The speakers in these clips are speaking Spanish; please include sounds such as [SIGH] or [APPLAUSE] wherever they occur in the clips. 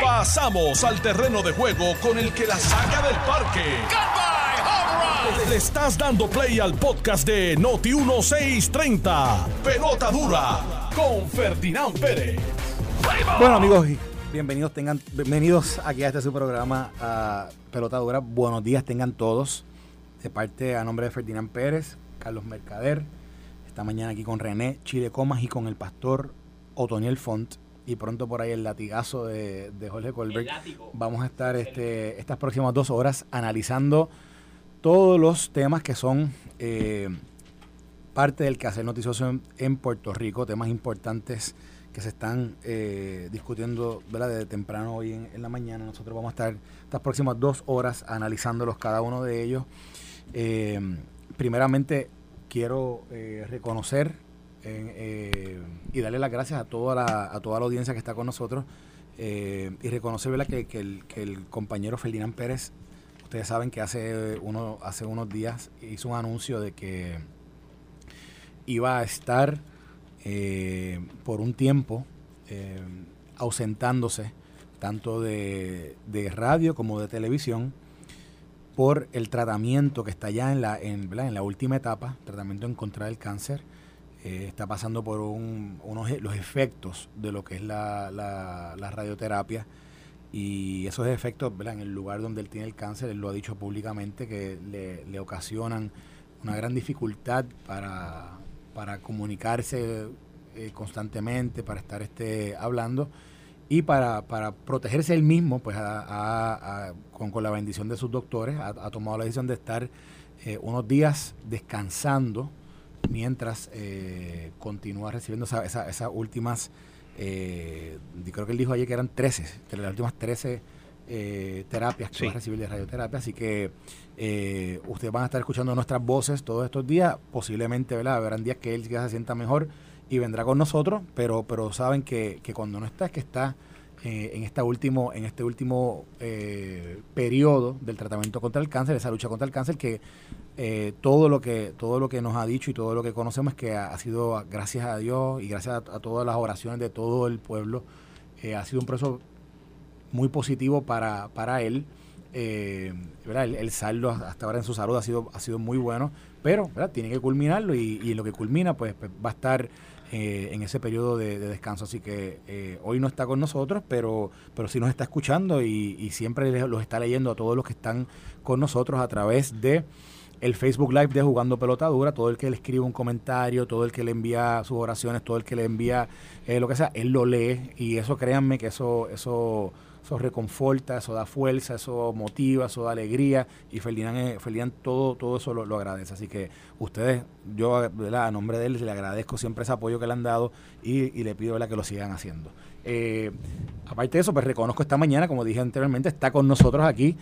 Pasamos al terreno de juego con el que la saca del parque. Le estás dando play al podcast de Noti 1630. Pelota dura con Ferdinand Pérez. Bueno amigos, bienvenidos tengan bienvenidos aquí a este su programa a Pelota Dura. Buenos días tengan todos. De parte a nombre de Ferdinand Pérez, Carlos Mercader. Esta mañana aquí con René Chile Comas y con el pastor Otoniel Font y pronto por ahí el latigazo de, Jorge Colbert. Vamos a estar este, estas próximas dos horas analizando todos los temas que son eh, parte del quehacer noticioso en, Puerto Rico, temas importantes que se están eh, discutiendo ¿verdad? desde temprano hoy en, la mañana. Nosotros vamos a estar estas próximas dos horas analizándolos cada uno de ellos. Eh, primeramente, quiero reconocer eh, y darle las gracias a toda la, a toda la audiencia que está con nosotros eh, y reconocer Que, que, el, que el compañero Ferdinand Pérez, ustedes saben que hace, uno, hace unos días hizo un anuncio de que iba a estar eh, por un tiempo ausentándose tanto de, de, radio como de televisión por el tratamiento que está ya en la, en, en la última etapa, tratamiento en contra del cáncer. Eh, está pasando por unos, e, los efectos de lo que es la, la, radioterapia. Y esos efectos en el lugar donde él tiene el cáncer, él lo ha dicho públicamente, que le, ocasionan una gran dificultad para, para comunicarse eh, constantemente, para estar este, hablando y para, para protegerse él mismo, pues con, con, la bendición de sus doctores, ha, tomado la decisión de estar eh, unos días descansando mientras eh, continúa recibiendo esas últimas, eh, creo que él dijo ayer que eran 13, las últimas 13 eh, terapias que va a recibir de radioterapia, así que eh, ustedes van a estar escuchando nuestras voces todos estos días, posiblemente, ¿verdad? Habrán días que él ya se sienta mejor y vendrá con nosotros, pero, pero saben que, que cuando no está es que está eh, en, esta último, en este último eh, periodo del tratamiento contra el cáncer, esa lucha contra el cáncer, que eh, todo lo que todo lo que nos ha dicho y todo lo que conocemos es que ha, sido gracias a Dios y gracias a, todas las oraciones de todo el pueblo, ha sido un proceso muy positivo para, para él. El, saldo hasta ahora en su salud ha sido, ha sido muy bueno, pero tiene que culminarlo y, y lo que culmina pues, pues va a estar eh, en ese periodo de, descanso. Así que eh, hoy no está con nosotros, pero, pero sí nos está escuchando y, siempre los está leyendo a todos los que están con nosotros a través de el Facebook Live de Jugando Pelotadura, todo el que le escribe un comentario, todo el que le envía sus oraciones, todo el que le envía eh, lo que sea, él lo lee y eso créanme que eso, eso eso reconforta, eso da fuerza, eso motiva, eso da alegría y Ferdinand, eh, todo, todo eso lo, agradece. Así que ustedes, yo a nombre de él le agradezco siempre ese apoyo que le han dado y, le pido que lo sigan haciendo. Eh, aparte de eso, pues reconozco esta mañana, como dije anteriormente, está con nosotros aquí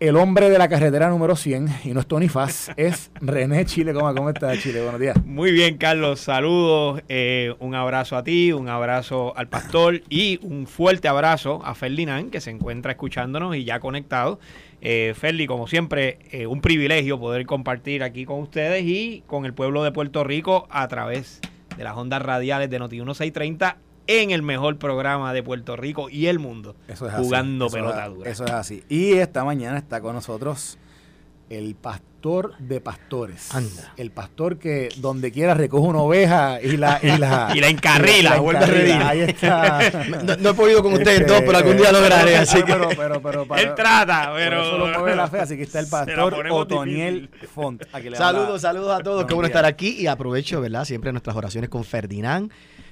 el hombre de la carretera número 100, y no es Tony Faz, [LAUGHS] es René Chile. ¿Cómo, cómo estás, Chile? Buenos días. Muy bien, Carlos. Saludos. Eh, un abrazo a ti, un abrazo al pastor y un fuerte abrazo a Ferdinand, que se encuentra escuchándonos y ya conectado. Eh, como siempre, eh, un privilegio poder compartir aquí con ustedes y con el pueblo de Puerto Rico a través de las ondas radiales de Noti 1630 en el mejor programa de Puerto Rico y el mundo. jugando pelota dura. Eso es así. Y esta mañana está con nosotros el pastor de pastores. Anda. El pastor que donde quiera recoge una oveja y la y la, [LAUGHS] y la encarrila, vuelve a Ahí está. [LAUGHS] no, he podido con ustedes dos, pero algún día lo lograré, así que pero, pero, él trata, pero solo mueve la fe, así que está el pastor Otoniel Font. Saludos, saludos a todos, qué bueno estar aquí y aprovecho, ¿verdad? Siempre nuestras oraciones con Ferdinand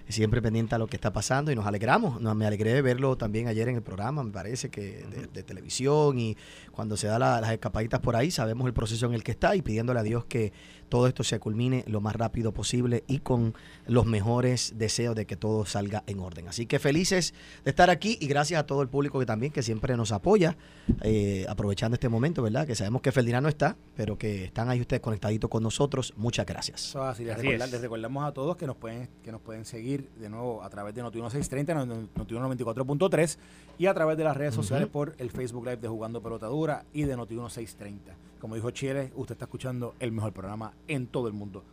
siempre pendiente a lo que está pasando y nos alegramos. me alegré de verlo también ayer en el programa, me parece que de, televisión y cuando se da las escapaditas por ahí, sabemos el proceso en el que está y pidiéndole a Dios que todo esto se culmine lo más rápido posible y con los mejores deseos de que todo salga en orden. Así que felices de estar aquí y gracias a todo el público que también que siempre nos apoya, eh, aprovechando este momento, ¿verdad? Que sabemos que Ferdinand no está, pero que están ahí ustedes conectaditos con nosotros. Muchas gracias. así, les, recordamos a todos que nos pueden que nos pueden seguir de nuevo a través de Noti1630, Noti194.3 y a través de las redes sociales por el Facebook Live de Jugando Pelotadura y de Noti1630. Como dijo Chile, usted está escuchando el mejor programa en todo el mundo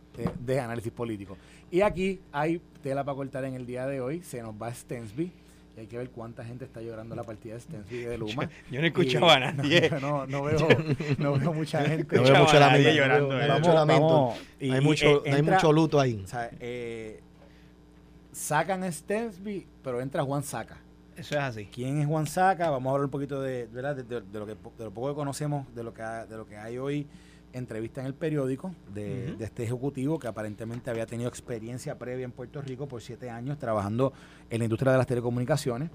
de, análisis político. Y aquí hay tela para cortar en el día de hoy. Se nos va Stensby y hay que ver cuánta gente está llorando la partida de Stensby y de Luma. [LAUGHS] Yo, no escuchaba a nadie. [LAUGHS] No, no, veo, [LAUGHS] no veo mucha gente. No veo mucho lamento. llorando. No hay Vamos, mucho lamento. vamos, y- hay mucho, eh, no hay entra- mucho luto ahí. O sea, eh, sacan a Stensby, pero entra Juan Saca. Eso es así. ¿Quién es Juan Saca? Vamos a hablar un poquito de, ¿verdad? de, de- de lo, que, de lo poco que conocemos, de lo que, ha- de lo que hay hoy. Entrevista en el periódico de, este ejecutivo que aparentemente había tenido experiencia previa en Puerto Rico por siete años trabajando en la industria de las telecomunicaciones.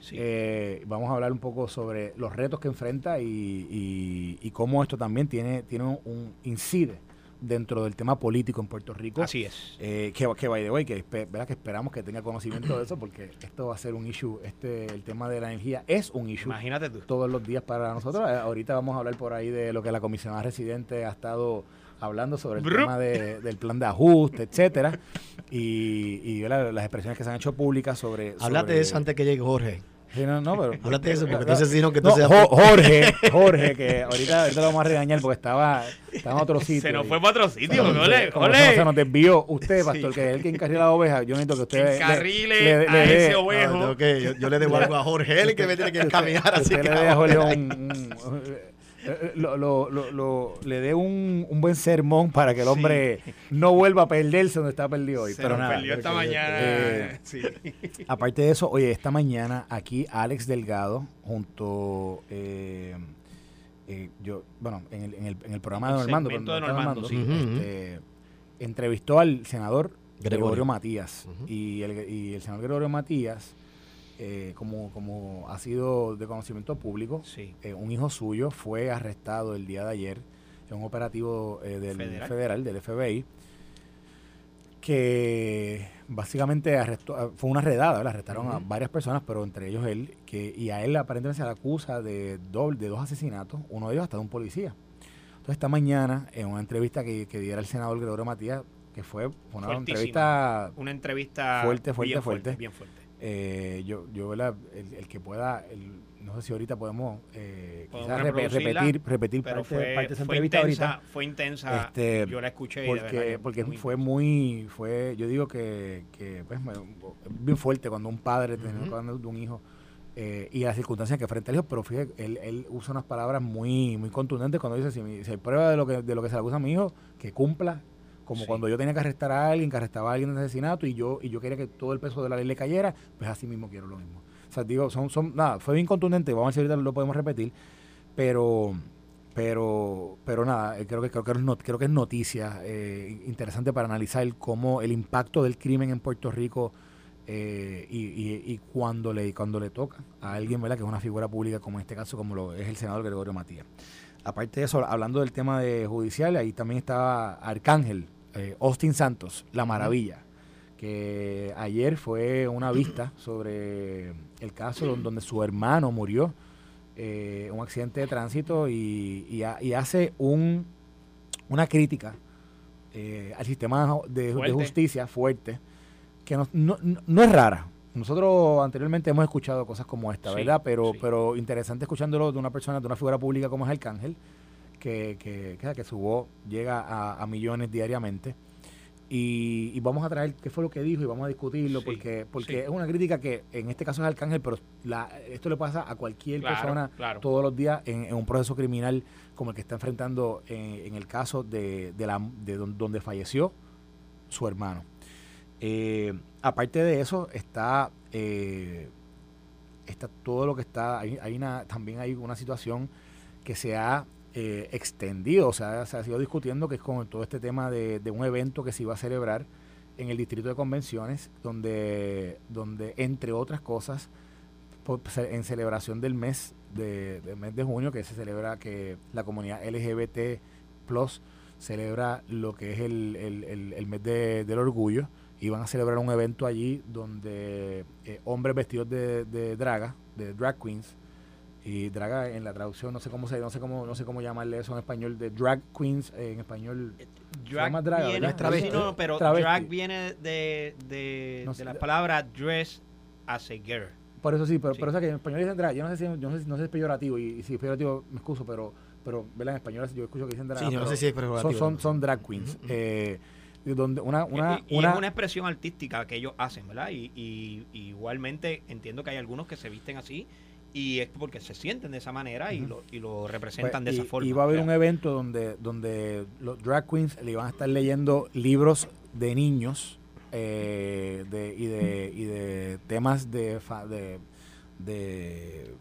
Sí. Eh, vamos a hablar un poco sobre los retos que enfrenta y, y- y cómo esto también tiene, tiene un incide dentro del tema político en Puerto Rico. así es. Eh, que, que by the way, que, ¿verdad? que esperamos que tenga conocimiento de eso porque esto va a ser un issue, este el tema de la energía es un issue Imagínate tú. todos los días para nosotros. Eh, ahorita vamos a hablar por ahí de lo que la comisionada residente ha estado hablando sobre el Brup. tema de- del plan de ajuste, etcétera, y, y ¿verdad? las expresiones que se han hecho públicas sobre... Háblate sobre- de eso antes que llegue Jorge. Sí, no, no, pero... Háblate de eso, porque No, entonces si no, que no, entonces... Jo- Jorge, [LAUGHS] Jorge, que ahorita, ahorita lo vamos a regañar porque estaba, estaba en otro sitio. Se nos fue para otro sitio. Como Ole, ole. Se, nos desvió usted, Sí. pastor, que es el que encarrila la oveja. Yo necesito que usted le- Encarrile le, le, a le ese No, ovejo. que- yo, yo le debo algo a Jorge, él que me tiene que encaminar, así usted que le dé a Jorge un, un- lo, lo, lo, lo- le dé un, un buen sermón para que el hombre no vuelva a perderse donde está perdido hoy. Se pero nada, perdió esta porque, mañana. eh, sí. Aparte de eso, oye, esta mañana aquí Alex Delgado, junto, eh, eh, yo, bueno, en el, en el, en el programa de Normando, de sí. Este, entrevistó al senador Gregorio, Gregorio. Matías. Y, el, y el senador Gregorio Matías, eh, como, como ha sido de conocimiento público, Sí. eh, un hijo suyo fue arrestado el día de ayer en un operativo eh, del Federal. federal. del FBI, que básicamente arrestó, ah, fue una redada, ¿verdad? arrestaron a varias personas, pero entre ellos él, que, y a él aparentemente se le acusa de, doble, de dos asesinatos, uno de ellos hasta de un policía. Entonces esta mañana, en una entrevista que, que diera el senador Gregorio Matías, que fue una Fuertísima. entrevista Una entrevista Fuerte, fuerte, bien fuerte. Bien fuerte. Eh, yo, yo ¿verdad? El, el que pueda, el- no sé si ahorita podemos, eh, quizás repetir, repetir Pero parte, fue, parte de esa fue entrevista intensa, ahorita. fue intensa. Este, yo la escuché y de verdad Porque, muy fue muy, fue, yo digo que, que pues, bien fuerte cuando un padre Ujú. cuando de un hijo eh, y las circunstancias que frente al hijo, pero fíjate, él, él usa unas palabras muy, muy contundentes cuando dice, si, mi- si hay prueba de lo que, de lo que se le acusa a mi hijo, que cumpla, como Sí. cuando yo tenía que arrestar a alguien, que arrestaba a alguien de asesinato y yo, y yo quería que todo el peso de la ley le cayera, pues así mismo quiero lo mismo. O sea, digo, son, son, nada, fue bien contundente, vamos a ver si ahorita lo podemos repetir, pero pero pero nada eh, creo que creo que es, creo que es noticia eh, interesante para analizar cómo el impacto del crimen en Puerto Rico eh, y, y- y cuando le cuando le toca a alguien ¿verdad? que es una figura pública como en este caso como lo es el senador Gregorio Matías aparte de eso hablando del tema de judicial ahí también estaba Arcángel eh, Austin Santos la maravilla que ayer fue una vista sobre el caso don- donde su hermano murió eh, un accidente de tránsito y, y ha- y hace un, una crítica eh, al sistema de, justicia fuerte, que no, no, no- no es rara. Nosotros anteriormente hemos escuchado cosas como esta, Sí, ¿verdad? Pero, sí. pero interesante escuchándolo de una persona, de una figura pública como es Arcángel, que, que, que, que su voz llega a, a millones diariamente. Y, y vamos a traer qué fue lo que dijo y vamos a discutirlo Sí, porque porque sí. es una crítica que en este caso es Arcángel, pero la, esto le pasa a cualquier Claro, persona claro. todos los días en, en un proceso criminal como el que está enfrentando en, en el caso de, de, la, de don- donde falleció su hermano. Eh, aparte de eso, está, eh, está todo lo que está, hay, hay una, también hay una situación que se ha eh, extendido, o sea, se ha sido discutiendo que es con todo este tema de, un evento que se iba a celebrar en el distrito de convenciones, donde, donde entre otras cosas, por- en celebración del mes de, mes de junio, que se celebra que la comunidad LGBT plus celebra lo que es el, el- el- mes de- del orgullo y van a celebrar un evento allí donde eh, hombres vestidos de draga, de drag queens, y draga en la traducción no sé cómo se no sé cómo no sé cómo llamarle eso en español de drag queens eh, en español Drag llama draga, viene, no, pero Travesti. drag viene de, de, No de sé. la palabra dress as a girl. Por eso sí, pero, Sí. pero o sea que en español dicen drag. Yo no sé si, yo no sé, si- no sé si es peyorativo y, y si es peyorativo me excuso, pero, pero ¿verdad? en español yo escucho que dicen drag. Sí, yo no sé si es son, prerrogativo. son, son drag queens. Eh, donde una, una, y, una, es una expresión artística que ellos hacen, ¿verdad? Y, y, igualmente entiendo que hay algunos que se visten así y es porque se sienten de esa manera y, lo, y lo representan pues, de esa forma. Y va a haber un evento donde, donde los drag queens le van a estar leyendo libros de niños eh, de, y, de, y de temas de, de, de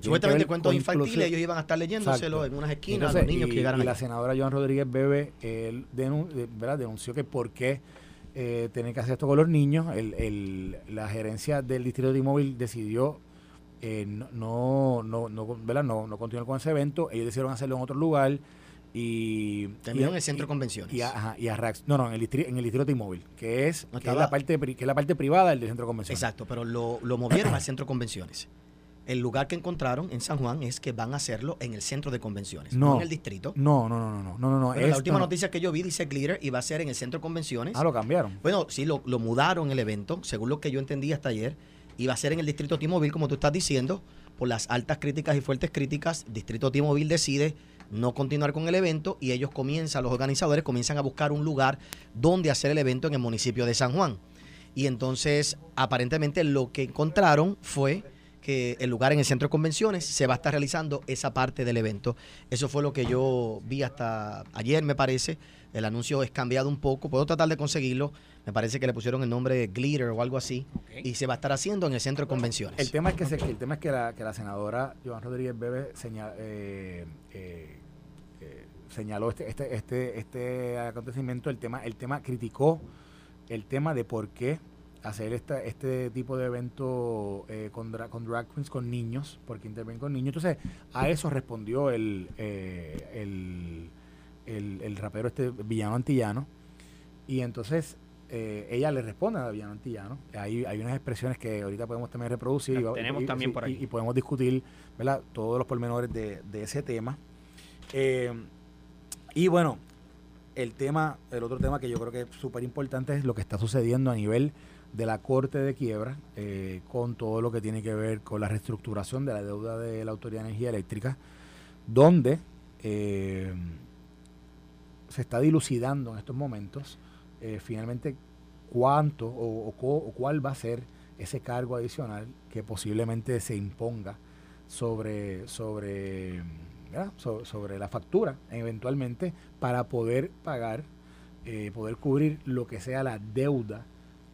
Supuestamente cuentos infantiles, ellos iban a estar leyéndoselo en unas esquinas los niños y, que llegaron. Y la senadora Joan Rodríguez Bebe él ¿verdad? denunció que por qué eh, tener que hacer esto con los niños. El, el, la gerencia del distrito de Inmóvil decidió eh, no, no, no, ¿verdad? no, no continuar con ese evento. Ellos decidieron hacerlo en otro lugar. Y terminó en el centro de convenciones y, a, y a Rax, no no en el distrito, en el distrito de Inmóvil que es, que es la parte que es la parte privada del centro de convenciones exacto pero lo, lo movieron al centro de convenciones el lugar que encontraron en San Juan es que van a hacerlo en el centro de convenciones, no, en el distrito. No, no, no, no, no, no. la última noticia que yo vi dice Glitter y va a ser en el centro de convenciones. Ah, lo cambiaron. Bueno, sí, lo, lo mudaron el evento, según lo que yo entendí hasta ayer, y va a ser en el distrito T-Mobile, como tú estás diciendo, por las altas críticas y fuertes críticas, distrito T-Mobile decide no continuar con el evento y ellos comienzan, los organizadores comienzan a buscar un lugar donde hacer el evento en el municipio de San Juan. Y entonces, aparentemente lo que encontraron fue que el lugar en el centro de convenciones se va a estar realizando esa parte del evento. Eso fue lo que yo vi hasta ayer, me parece. El anuncio es cambiado un poco. Puedo tratar de conseguirlo. Me parece que le pusieron el nombre de Glitter o algo así. Y se va a estar haciendo en el centro de convenciones. El tema es que, el tema es que, la, que la senadora Joan Rodríguez Bebe eh, eh, eh, señaló este, este, este, este acontecimiento. El tema, el tema criticó el tema de por qué hacer esta, este tipo de evento eh, con, con drag queens, con niños, porque intervienen con niños. Entonces, a eso respondió el, eh, el, el, rapero este villano antillano. Y entonces eh, ella le responde a villano antillano. Hay, hay unas expresiones que ahorita podemos también reproducir. y, tenemos también por Y, podemos discutir ¿verdad? todos los pormenores de, de ese tema. y bueno, el tema, el otro tema que yo creo que es súper importante es lo que está sucediendo a nivel de la Corte de Quiebra eh, con todo lo que tiene que ver con la reestructuración de la deuda de la Autoridad de Energía Eléctrica, donde eh, se está dilucidando en estos momentos eh, finalmente cuánto o, cuál va a ser ese cargo adicional que posiblemente se imponga sobre, sobre, sobre la factura eventualmente para poder pagar, poder cubrir lo que sea la deuda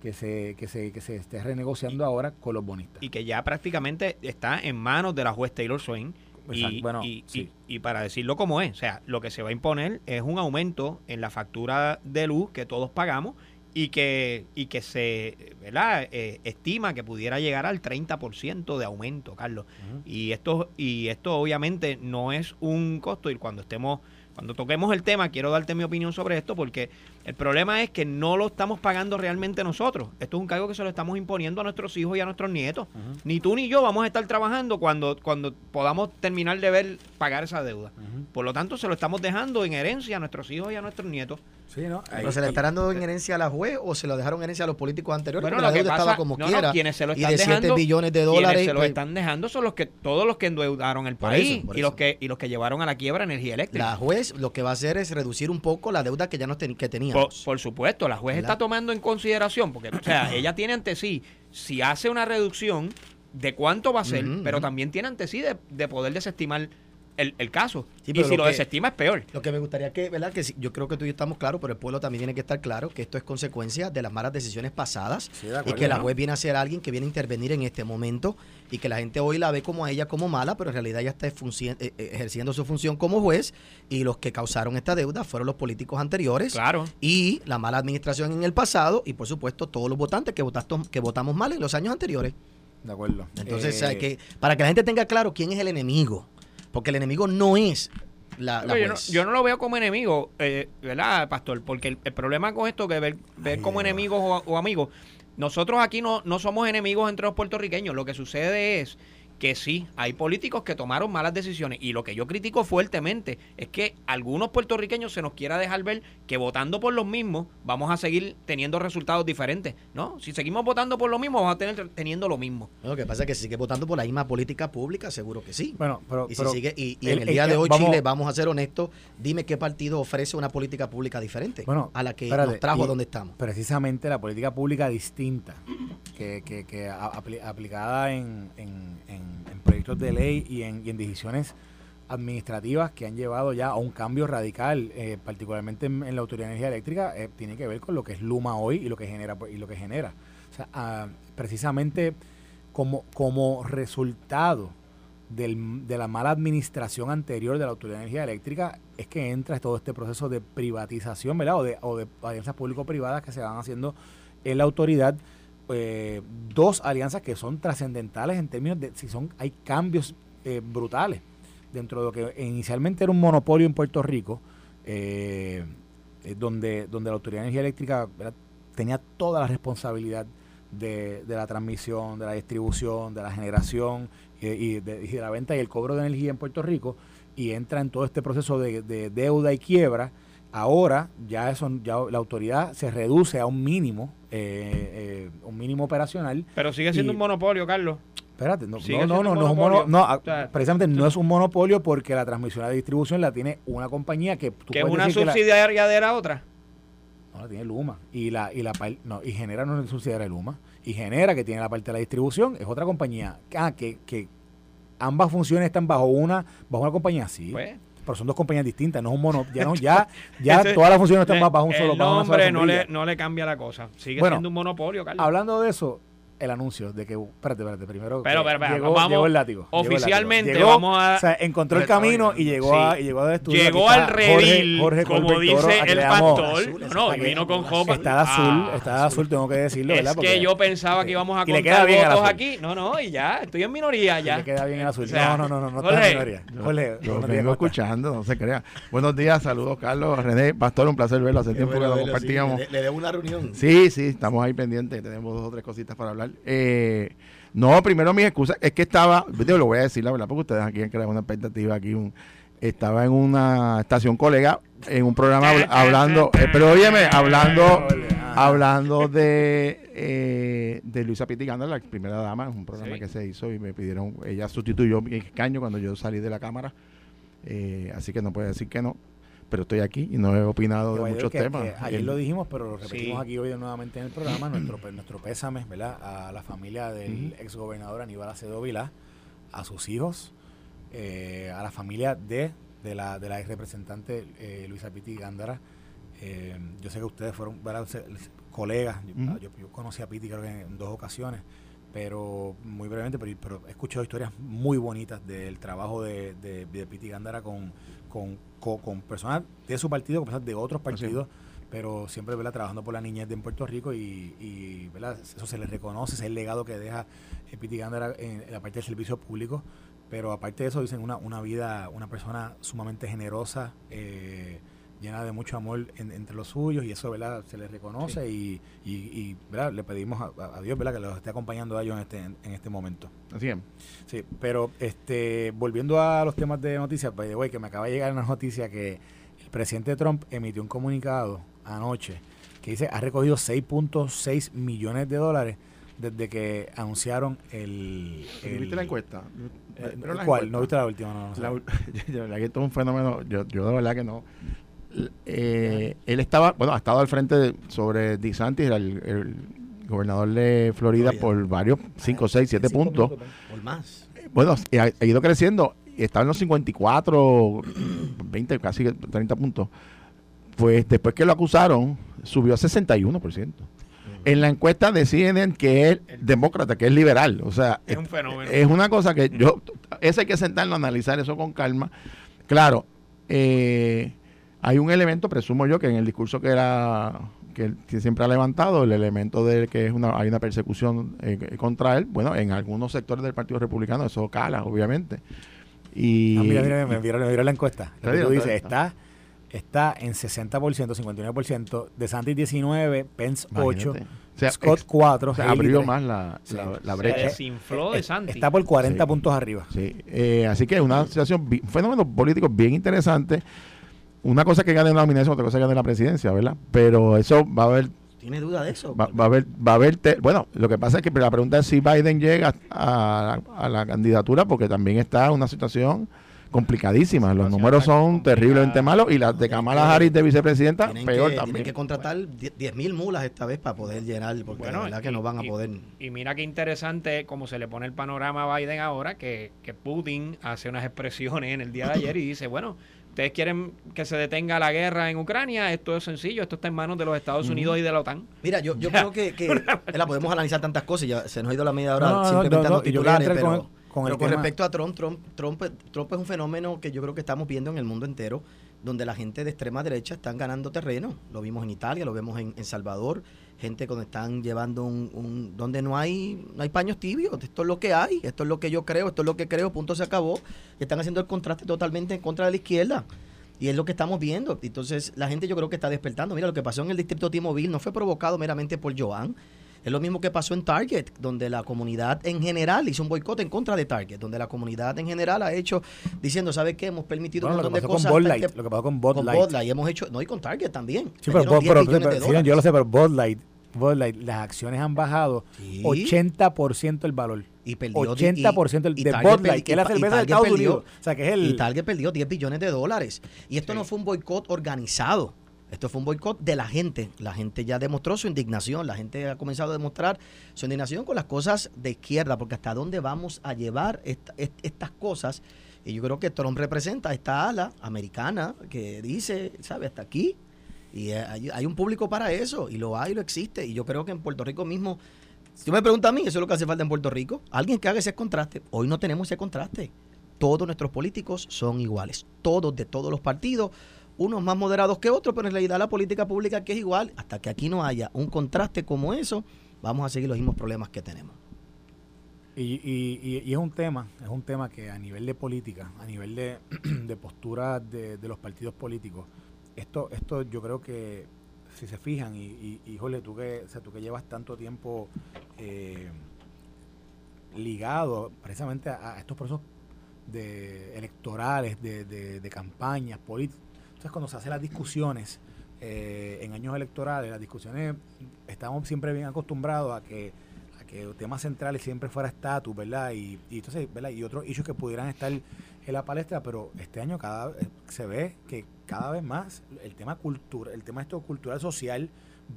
que se, que se, que se esté renegociando ahora con los bonistas. Y que ya prácticamente está en manos de la juez Taylor Swain. Y, bueno, y, para decirlo como es, o sea, lo que se va a imponer es un aumento en la factura de luz que todos pagamos y que, y que se ¿verdad? Eh, estima que pudiera llegar al 30% de aumento, Carlos. y, esto, y esto obviamente no es un costo y cuando estemos cuando toquemos el tema, quiero darte mi opinión sobre esto porque el problema es que no lo estamos pagando realmente nosotros. Esto es un cargo que se lo estamos imponiendo a nuestros hijos y a nuestros nietos. Ni tú ni yo vamos a estar trabajando cuando, cuando podamos terminar de ver pagar esa deuda. Por lo tanto, se lo estamos dejando en herencia a nuestros hijos y a nuestros nietos. Sí, ¿no? ¿Pero se le está dando en herencia a la juez o se lo dejaron en herencia a los políticos anteriores? Bueno, la deuda estaba como quiera. quienes se lo están y de dejando, billones de dólares. Quienes se lo pues están dejando son los que todos los que endeudaron el país y los que y los que llevaron a la quiebra energía eléctrica. La juez lo que va a hacer es reducir un poco la deuda que ya no que teníamos. Por, supuesto, la juez está tomando en consideración porque o sea, ella tiene ante sí si hace una reducción de cuánto va a ser, pero también tiene ante sí de, de poder desestimar el, caso. y si lo, desestima es peor. Lo que me gustaría que, ¿verdad? Que yo creo que tú y yo estamos claros, pero el pueblo también tiene que estar claro que esto es consecuencia de las malas decisiones pasadas y que la juez viene a ser alguien que viene a intervenir en este momento y que la gente hoy la ve como a ella como mala, pero en realidad ella está eh, eh, ejerciendo su función como juez y los que causaron esta deuda fueron los políticos anteriores claro. y la mala administración en el pasado y por supuesto todos los votantes que, que votamos mal en los años anteriores. De acuerdo. Entonces, eh, que, para que la gente tenga claro quién es el enemigo. Porque el enemigo no es la, yo, no, lo veo como enemigo, eh, ¿verdad, Pastor? Porque el, problema con esto que ver, ver como enemigos o, amigos, nosotros aquí no, no somos enemigos entre los puertorriqueños. Lo que sucede es que sí, hay políticos que tomaron malas decisiones y lo que yo critico fuertemente es que algunos puertorriqueños se nos quiera dejar ver que votando por los mismos vamos a seguir teniendo resultados diferentes, ¿no? Si seguimos votando por lo mismo vamos a tener teniendo lo mismo. Lo que pasa es que si sigue votando por la misma política pública, seguro que sí. Bueno, pero, y, pero si sigue, y, y el- en el el- día de hoy, vamos- Chile, vamos a ser honestos, dime qué partido ofrece una política pública diferente Bueno, a la que espérate, nos trajo a donde estamos. Precisamente la política pública distinta, que, que, que a- apli- aplicada en, en, en- en proyectos de ley y en, y en decisiones administrativas que han llevado ya a un cambio radical, eh, particularmente en, la Autoridad de Energía Eléctrica, eh, tiene que ver con lo que es Luma hoy y lo que genera y lo que genera. O sea, ah, precisamente como, como resultado del- de la mala administración anterior de la Autoridad de Energía Eléctrica es que entra todo este proceso de privatización, ¿verdad? O de, o de alianzas público-privadas que se van haciendo en la autoridad. Eh, dos alianzas que son trascendentales en términos de si son hay cambios eh, brutales dentro de lo que inicialmente era un monopolio en Puerto Rico, eh, eh, donde, donde la Autoridad de Energía Eléctrica tenía toda la responsabilidad de, de la transmisión, de la distribución, de la generación y, y de, y de la venta y el cobro de energía en Puerto Rico y entra en todo este proceso de, de deuda y quiebra. Ahora ya eso, ya la autoridad se reduce a un mínimo, eh, eh, un mínimo operacional. Pero sigue siendo Y- un monopolio, Carlos. Espérate, no, no, no, no, no es un monopolio. mono- no, ah, O sea, precisamente no es un monopolio porque la transmisión y la distribución la tiene una compañía que tú que es una la- subsidiaria de la otra. no, la tiene Luma. Y la, y la no, y genera no es subsidiaria de Luma. Y genera que tiene la parte de la distribución, es otra compañía. Ah, que, que ambas funciones están bajo una, bajo una compañía, sí. Pues, pero son dos compañías distintas, no es un mono, ya no, ya, [LAUGHS] ya ese- todas las funciones están más bajo un solo, el bajo una sola nombre no le, no le cambia la cosa. Sigue Bueno, siendo un monopolio, Carlos. Hablando de eso, el anuncio de que, espérate, espérate, primero Pero, pero, pero, llegó, vamos, llegó el látigo. llegó el látigo. oficialmente Llegó, vamos a- O sea, encontró el camino y llegó sí. a, y llegó al estudio. Llegó al redil, Jorge, Jorge como Colbert dice a el pastor. azul, no, y vino con jopa. Está de azul, Ah, está de azul, tengo que decirlo, ¿verdad? Es Porque que yo pensaba que íbamos a y le queda contar bien votos azul. aquí. No, no, y ya, estoy en minoría ya. le queda bien el azul. O sea, no, no, no, no, no en minoría. Yo, Jorge, vengo escuchando, no se crea. Buenos días, saludos Carlos, René, Pastor, un placer verlo. Hace tiempo que lo compartíamos. le, le debo una reunión. Sí, sí, estamos ahí pendientes, tenemos dos o tres cositas para hablar. Eh, no, primero mis excusas, es que estaba, yo lo voy a decir la verdad, porque ustedes aquí han creado una expectativa aquí, un, estaba en una estación colega, en un programa habla- hablando, eh, pero óyeme, hablando, hablando de, eh, de Luisa Pitiganda, la primera dama, es un programa Sí. que se hizo y me pidieron, ella sustituyó mi escaño cuando yo salí de la cámara, eh, así que no puede decir que no, pero estoy aquí y no he opinado de muchos que- temas. que ayer El- lo dijimos, pero lo repetimos Sí. aquí hoy nuevamente en el programa. [CLEARS THROAT] nuestro, pe- nuestro pésame, ¿verdad? A la familia del Ujú. exgobernador Aníbal Acevedo Vilá, a sus hijos, eh, a la familia de, de la, de la ex representante eh, Luisa Piti Gándara. Eh, yo sé que ustedes fueron ¿verdad? Colegas. Yo- yo conocí a Piti creo que en dos ocasiones, pero muy brevemente, pero, pero he escuchado historias muy bonitas del trabajo de, de, de Piti Gándara con, con, con, con personas de su partido, con personas de otros partidos, pero siempre ¿verdad? trabajando por la niñez de en Puerto Rico y, y ¿verdad? eso se le reconoce, ese es el legado que deja eh, Piti Gándara en, en la parte del servicio público. Pero aparte de eso, dicen una, una vida, una persona sumamente generosa, eh, llena de mucho amor en- entre los suyos, y eso ¿verdad? se le reconoce y, y, y, ¿verdad? le pedimos a, a Dios ¿verdad? que los esté acompañando a ellos en este, en, en este momento. Así es. Sí, pero este, volviendo a los temas de noticias, by the way, que me acaba de llegar una noticia que el presidente Trump emitió un comunicado anoche que dice ha recogido 6.6 millones de dólares desde que anunciaron el... el- ¿Viste la encuesta? eh, la ¿Cuál? ¿No encuesta- viste la última? No, no. La verdad [LAUGHS] que esto es un fenómeno, yo, yo de verdad que no. Eh, él estaba, bueno, ha estado al frente de- sobre DeSantis, era el, el gobernador de Florida, Florida. por varios, 5, 6, 7 Cinco puntos. Por más. Bueno, ha, ha ido creciendo, y estaba en los 54, 20, casi 30 puntos. Pues después que lo acusaron, subió a 61%. En la encuesta de CNN que es demócrata, que es liberal. O sea, Es un fenómeno. es una cosa que yo, eso hay que sentarnos a analizar eso con calma. Claro, eh, hay un elemento, presumo yo, que en el discurso que era que él siempre ha levantado, el elemento de que es una, hay una persecución eh, contra él, bueno, en algunos sectores del Partido Republicano eso cala, obviamente. Y, Ah, mira, mira, me enviaron, me enviaron la encuesta. Lo Está que tú está dices, está está en 60%, 59%, de Santis 19, Pence 8, Imagínate. O sea, Scott ex- 4, o sea, abrió 3. más la, Sí. la, la Se brecha. desinfló de Eh, Santi. Está por 40 Sí. puntos arriba. Sí, eh, así que es una situación, un fenómeno político bien interesante. Una cosa que gane la nominación, otra cosa que gane la presidencia, ¿verdad? Pero eso va a haber, ¿Tiene duda de eso? va, va a haber, va a haber, te- bueno, lo que pasa es que la pregunta es si Biden llega a, a la candidatura, porque también está en una situación complicadísima. Los números son terriblemente malos y las de Kamala Harris de vicepresidenta, tienen peor que, también. Tienen que contratar 10.000 mulas esta vez para poder llenar, porque Bueno, la verdad que y- no van a y- poder. Y mira qué interesante cómo se le pone el panorama a Biden ahora, que, que Putin hace unas expresiones en el día de ayer y dice, bueno, ustedes quieren que se detenga la guerra en Ucrania, esto es sencillo, esto está en manos de los Estados Unidos y de la OTAN. Mira, yo, yo creo que, que [LAUGHS] la podemos analizar tantas cosas ya se nos ha ido la media hora No, no, no, simplemente no, a los titulares, pero, con- con pero el con tema- respecto a Trump, Trump, Trump, Trump es un fenómeno que yo creo que estamos viendo en el mundo entero, donde la gente de extrema derecha están ganando terreno. Lo vimos en Italia, lo vemos en, en Salvador, gente cuando están llevando un, un- donde no hay no hay paños tibios, esto es lo que hay, esto es lo que yo creo, esto es lo que creo, punto se acabó. Están haciendo el contraste totalmente en contra de la izquierda. Y es lo que estamos viendo. Entonces, la gente yo creo que está despertando. Mira, lo que pasó en el distrito T-Mobile no fue provocado meramente por Joan. Es lo mismo que pasó en Target, donde la comunidad en general hizo un boicot en contra de Target, donde la comunidad en general ha hecho, diciendo, ¿sabes qué? Hemos permitido Bueno, un lo montón de cosas. con Bud Light, que- lo que pasó con Bud con Light. Bud Light. Hemos hecho, no, y con Target también. Sí, pero, Le dieron Bud- 10 pero- billones de pero- sí, yo lo sé, pero Bud Light, Bud Light, las acciones han bajado Sí. 80% el valor. Y perdió 80% y- de Bud Light, que es la cerveza de Estados perdió- Unidos. O sea, que es el... Y Target perdió 10 billones de dólares. Y esto no fue un boicot organizado. Esto fue un boicot de la gente. La gente ya demostró su indignación. La gente ha comenzado a demostrar su indignación con las cosas de izquierda, porque hasta dónde vamos a llevar esta- est- estas cosas. Y yo creo que Trump representa esta ala americana que dice, ¿sabe? Hasta aquí. Y hay, un público para eso. Y lo hay, lo existe. Y yo creo que en Puerto Rico mismo, si me preguntas a mí, eso es lo que hace falta en Puerto Rico. Alguien que haga ese contraste. Hoy no tenemos ese contraste todos nuestros políticos son iguales, todos de todos los partidos, unos más moderados que otros, pero en realidad la política pública que es igual, hasta que aquí no haya un contraste como eso, vamos a seguir los mismos problemas que tenemos. Y, es un tema, es un tema que a nivel de política, a nivel de, [CLEARS THROAT] de postura de, los partidos políticos, esto, esto yo creo que si se fijan, y, y, híjole, tú que, o sea, tú que llevas tanto tiempo eh, ligado precisamente a, estos procesos electorales, de, de, de campañas políticas. Entonces, cuando se hacen las discusiones eh, en años electorales, las discusiones, estamos siempre bien acostumbrados a que a que el tema central siempre fuera estatus, ¿verdad? Y, entonces. Y otros issues que pudieran estar en la palestra, pero este año cada vez se ve que cada vez más el tema cultura, el tema esto cultural social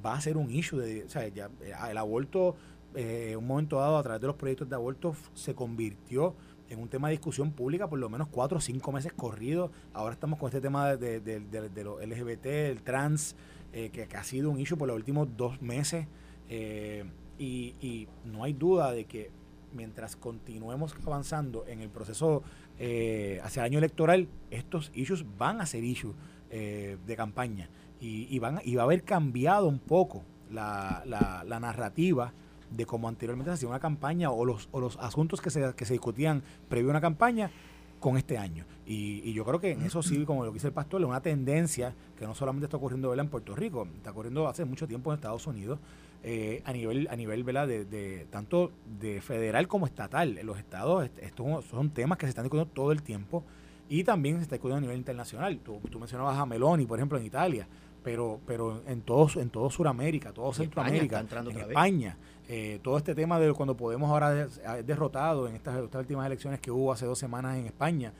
va a ser un issue de, o sea, ya, eh, el aborto eh, un momento dado a través de los proyectos de aborto se convirtió en un tema de discusión pública por lo menos cuatro o cinco meses corridos. Ahora estamos con este tema de, de, de, los LGBT, el trans, eh, que, ha sido un issue por los últimos dos meses. eh, y, no hay duda de que mientras continuemos avanzando en el proceso eh, hacia el año electoral, estos issues van a ser issues de campaña y, y van y va a haber cambiado un poco la, la narrativa de cómo anteriormente se hacía una campaña o los, o los asuntos que se, que se discutían previo a una campaña con este año. Y, y yo creo que en eso sí, como lo que dice el pastor, es una tendencia que no solamente está ocurriendo ¿verdad? en Puerto Rico, está ocurriendo hace mucho tiempo en Estados Unidos, eh, a nivel, a nivel ¿verdad? De, de- tanto de federal como estatal. En los estados, est- estos son temas que se están discutiendo todo el tiempo y también se está discutiendo a nivel internacional. Tú, tú mencionabas a Meloni, por ejemplo, en Italia, pero, pero en todo, en todo Sudamérica, todo Centroamérica, en. España, eh, todo este tema de cuando Podemos ahora derrotado en estas, estas últimas elecciones que hubo hace dos semanas en España,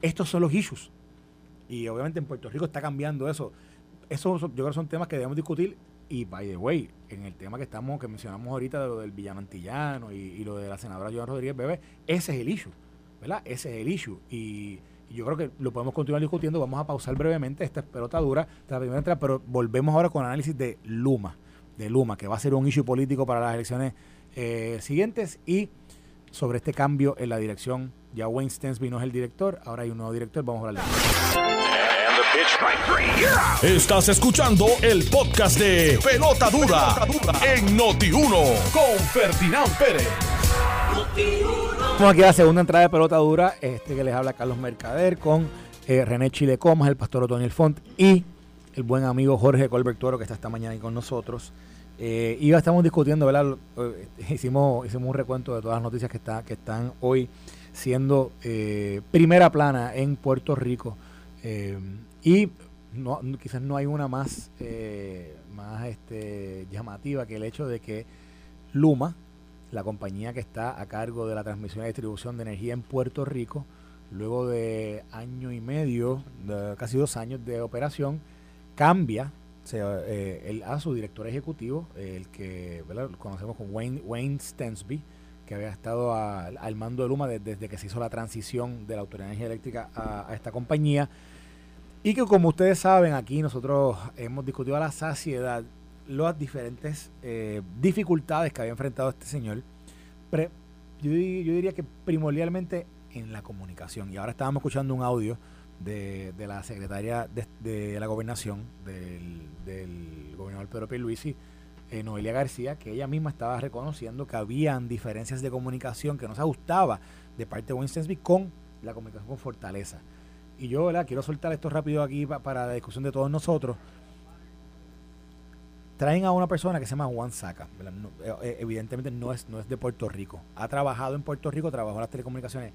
estos son los issues. Y obviamente en Puerto Rico está cambiando eso. Esos yo creo que son temas que debemos discutir. Y by the way, en el tema que estamos, que mencionamos ahorita de lo del villano antillano y, y lo de la senadora Joan Rodríguez Bebé, ese es el issue, ¿verdad? Ese es el issue. Y yo creo que lo podemos continuar discutiendo. Vamos a pausar brevemente esta pelota dura, esta primera entrada, pero volvemos ahora con análisis de Luma, de Luma, que va a ser un issue político para las elecciones eh, siguientes y sobre este cambio en la dirección. Ya Wayne Stensby no es el director, ahora hay un nuevo director, vamos a hablar. Estás escuchando el podcast de Pelota Dura, en Noti1 con Ferdinand Pérez. Vamos aquí a la segunda entrada de pelota dura, este que les habla Carlos Mercader con eh, René Chile Comas, el pastor Otoniel Font y el buen amigo Jorge Colbert Toro, que está esta mañana ahí con nosotros. Eh, y estamos discutiendo, ¿verdad? Eh, hicimos, hicimos un recuento de todas las noticias que, está, que están hoy siendo eh, primera plana en Puerto Rico. Y no, quizás no hay una más, más este, llamativa que el hecho de que Luma, la compañía que está a cargo de la transmisión y distribución de energía en Puerto Rico, luego de año y medio, casi dos años de operación, cambia eh, él, a su director ejecutivo, el que conocemos como Wayne, Wayne Stensby, que había estado al mando de Luma de- desde que se hizo la transición de la Autoridad de Energía Eléctrica a, a esta compañía. Y que como ustedes saben, aquí nosotros hemos discutido a la saciedad las diferentes eh, dificultades que había enfrentado este señor. Yo, di- yo diría que primordialmente en la comunicación. Y ahora estábamos escuchando un audio de, de la secretaria de, la gobernación del, gobernador Pedro Pierluisi, eh, Noelia García, que ella misma estaba reconociendo que habían diferencias de comunicación que no se ajustaba de parte de Winston con la comunicación con Fortaleza. Y yo ¿verdad? quiero soltar esto rápido aquí pa- para la discusión de todos nosotros. Traen a una persona que se llama Juan Saca. eh, eh, evidentemente no es, no es de Puerto Rico. Ha trabajado en Puerto Rico, trabajó en las telecomunicaciones.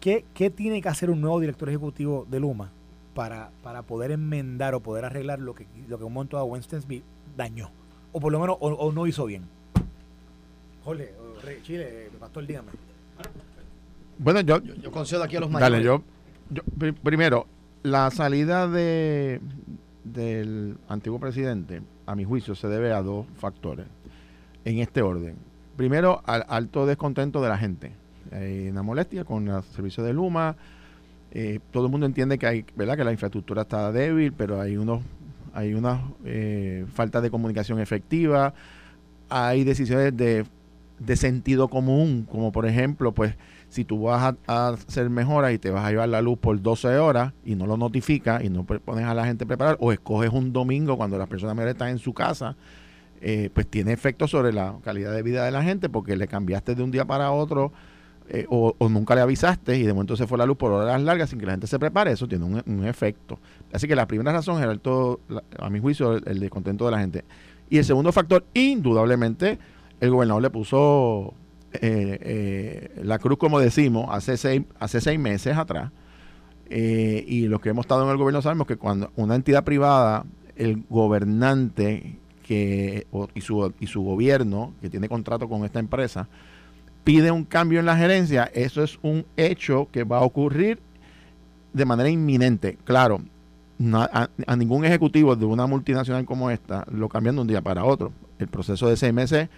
¿Qué, qué tiene que hacer un nuevo director ejecutivo de Luma para, para poder enmendar o poder arreglar lo que, lo que un momento dado Winston Smith dañó? O por lo menos o, o no hizo bien. Jorge, Chile, Pastor, dígame. Bueno, yo, Yo concedo aquí a los mayores. Dale, yo, yo- pri- primero, la salida de del antiguo presidente, a mi juicio, se debe a dos factores, en este orden. Primero, al alto descontento de la gente. Hay una molestia con el servicio de Luma. Eh, todo el mundo entiende que hay, ¿verdad? que la infraestructura está débil, pero hay unos hay una eh, falta de comunicación efectiva, hay decisiones de, de sentido común, como por ejemplo, pues si tú vas a, a hacer mejoras y te vas a llevar la luz por 12 horas y no lo notificas y no pones a la gente preparar, o escoges un domingo cuando las personas mayores están en su casa, eh, pues tiene efecto sobre la calidad de vida de la gente porque le cambiaste de un día para otro eh, o, o nunca le avisaste y de momento se fue la luz por horas largas sin que la gente se prepare, eso tiene un, un efecto. Así que la primera razón el todo, a mi juicio, el descontento de la gente. Y el segundo factor, indudablemente, el gobernador le puso eh, eh, la cruz, como decimos, hace seis, meses atrás. Eh, y los que hemos estado en el gobierno sabemos que cuando una entidad privada, el gobernante que, y, su, gobierno, que tiene contrato con esta empresa, pide un cambio en la gerencia, eso es un hecho que va a ocurrir de manera inminente. Claro, na- a, a ningún ejecutivo de una multinacional como esta lo cambian de un día para otro. El proceso de seis meses,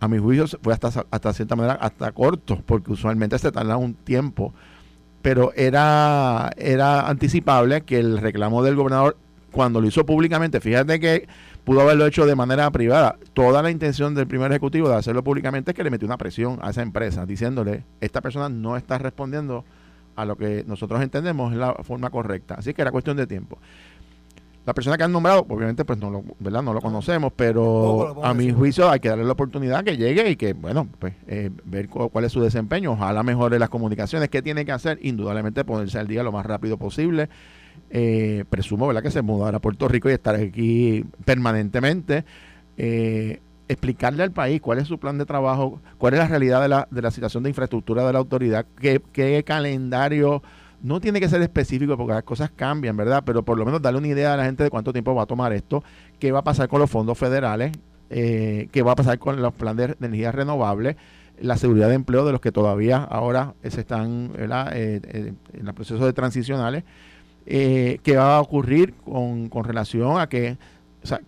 a mi juicio, fue hasta, hasta cierta manera hasta corto, porque usualmente se tarda un tiempo. Pero era, era anticipable que el reclamo del gobernador, cuando lo hizo públicamente, fíjate que pudo haberlo hecho de manera privada. Toda la intención del primer ejecutivo de hacerlo públicamente es que le metió una presión a esa empresa, diciéndole, esta persona no está respondiendo a lo que nosotros entendemos es la forma correcta. Así que era cuestión de tiempo. La persona que han nombrado, obviamente, pues no lo, ¿verdad? No lo conocemos, pero lo a mi juicio hay que darle la oportunidad que llegue y que, bueno, pues eh, ver cu- cuál es su desempeño. Ojalá mejore las comunicaciones. ¿Qué tiene que hacer? Indudablemente ponerse al día lo más rápido posible. Eh, presumo, ¿verdad? Que se mudará a Puerto Rico y estar aquí permanentemente. Eh, explicarle al país cuál es su plan de trabajo, cuál es la realidad de la, de la situación de infraestructura de la autoridad, qué, qué calendario, no tiene que ser específico porque las cosas cambian, ¿verdad? Pero por lo menos darle una idea a la gente de cuánto tiempo va a tomar esto, qué va a pasar con los fondos federales, eh, qué va a pasar con los planes de energía renovable, la seguridad de empleo de los que todavía ahora se están. Eh, eh, en el proceso de transicionales, qué va a ocurrir con, relación a que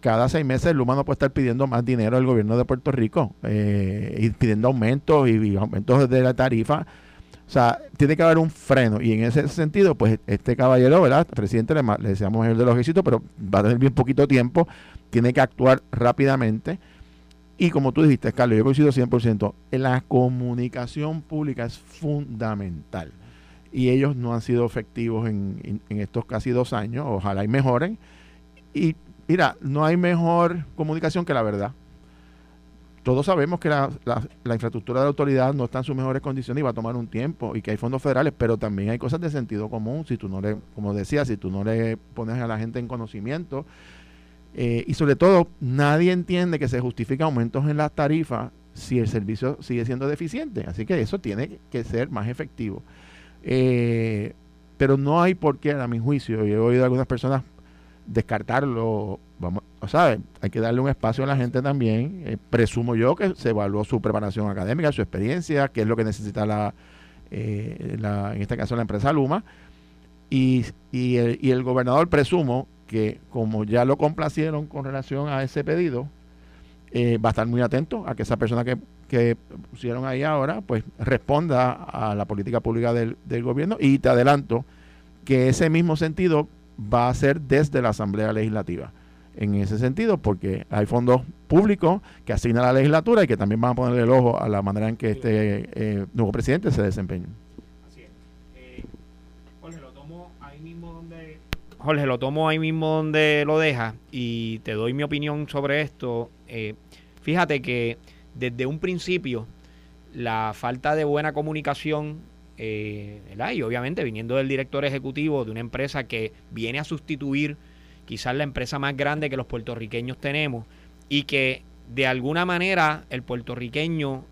cada seis meses el humano puede estar pidiendo más dinero al gobierno de Puerto Rico eh, y pidiendo aumentos y aumentos de la tarifa. O sea, tiene que haber un freno. Y en ese sentido, pues este caballero, ¿verdad? Presidente, le, deseamos el de los éxitos, pero va a tener bien poquito tiempo. Tiene que actuar rápidamente. Y como tú dijiste, Carlos, yo coincido 100%. La comunicación pública es fundamental. Y ellos no han sido efectivos en, en- en estos casi dos años. Ojalá y mejoren. Y mira, no hay mejor comunicación que la verdad. Todos sabemos que la, la, infraestructura de la autoridad no está en sus mejores condiciones y va a tomar un tiempo y que hay fondos federales, pero también hay cosas de sentido común. Si tú no le, como decía, si tú no le pones a la gente en conocimiento eh, y sobre todo nadie entiende que se justifica aumentos en las tarifas si el servicio sigue siendo deficiente. Así que eso tiene que ser más efectivo. Eh, pero no hay por qué, a mi juicio, y he oído a algunas personas descartarlo, vamos, sea, hay que darle un espacio a la gente también. Eh, presumo yo que se evaluó su preparación académica, su experiencia, qué es lo que necesita la, eh, la en este caso la empresa Luma. Y, y, el, y el gobernador presumo que como ya lo complacieron con relación a ese pedido, eh, va a estar muy atento a que esa persona que, que, pusieron ahí ahora, pues responda a la política pública del, del gobierno. Y te adelanto que ese mismo sentido va a ser desde la Asamblea Legislativa. En ese sentido, porque hay fondos públicos que asigna la legislatura y que también van a ponerle el ojo a la manera en que este eh, nuevo presidente se desempeña. Así es. Eh, Jorge, lo tomo ahí mismo donde Jorge, lo tomo ahí mismo donde lo deja y te doy mi opinión sobre esto. Eh, fíjate que desde un principio la falta de buena comunicación eh, y obviamente viniendo del director ejecutivo de una empresa que viene a sustituir quizás la empresa más grande que los puertorriqueños tenemos y que de alguna manera el puertorriqueño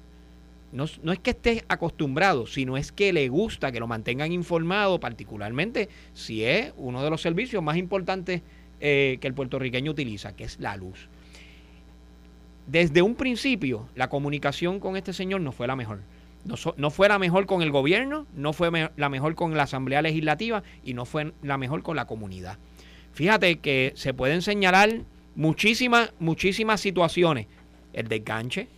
no, es que esté acostumbrado, sino es que le gusta que lo mantengan informado, particularmente si es uno de los servicios más importantes eh, que el puertorriqueño utiliza, que es la luz. Desde un principio, la comunicación con este señor no fue la mejor. No, fue la mejor con el gobierno, no fue la mejor con la Asamblea Legislativa y no fue la mejor con la comunidad. Fíjate que se pueden señalar muchísimas, muchísimas situaciones. El desganche,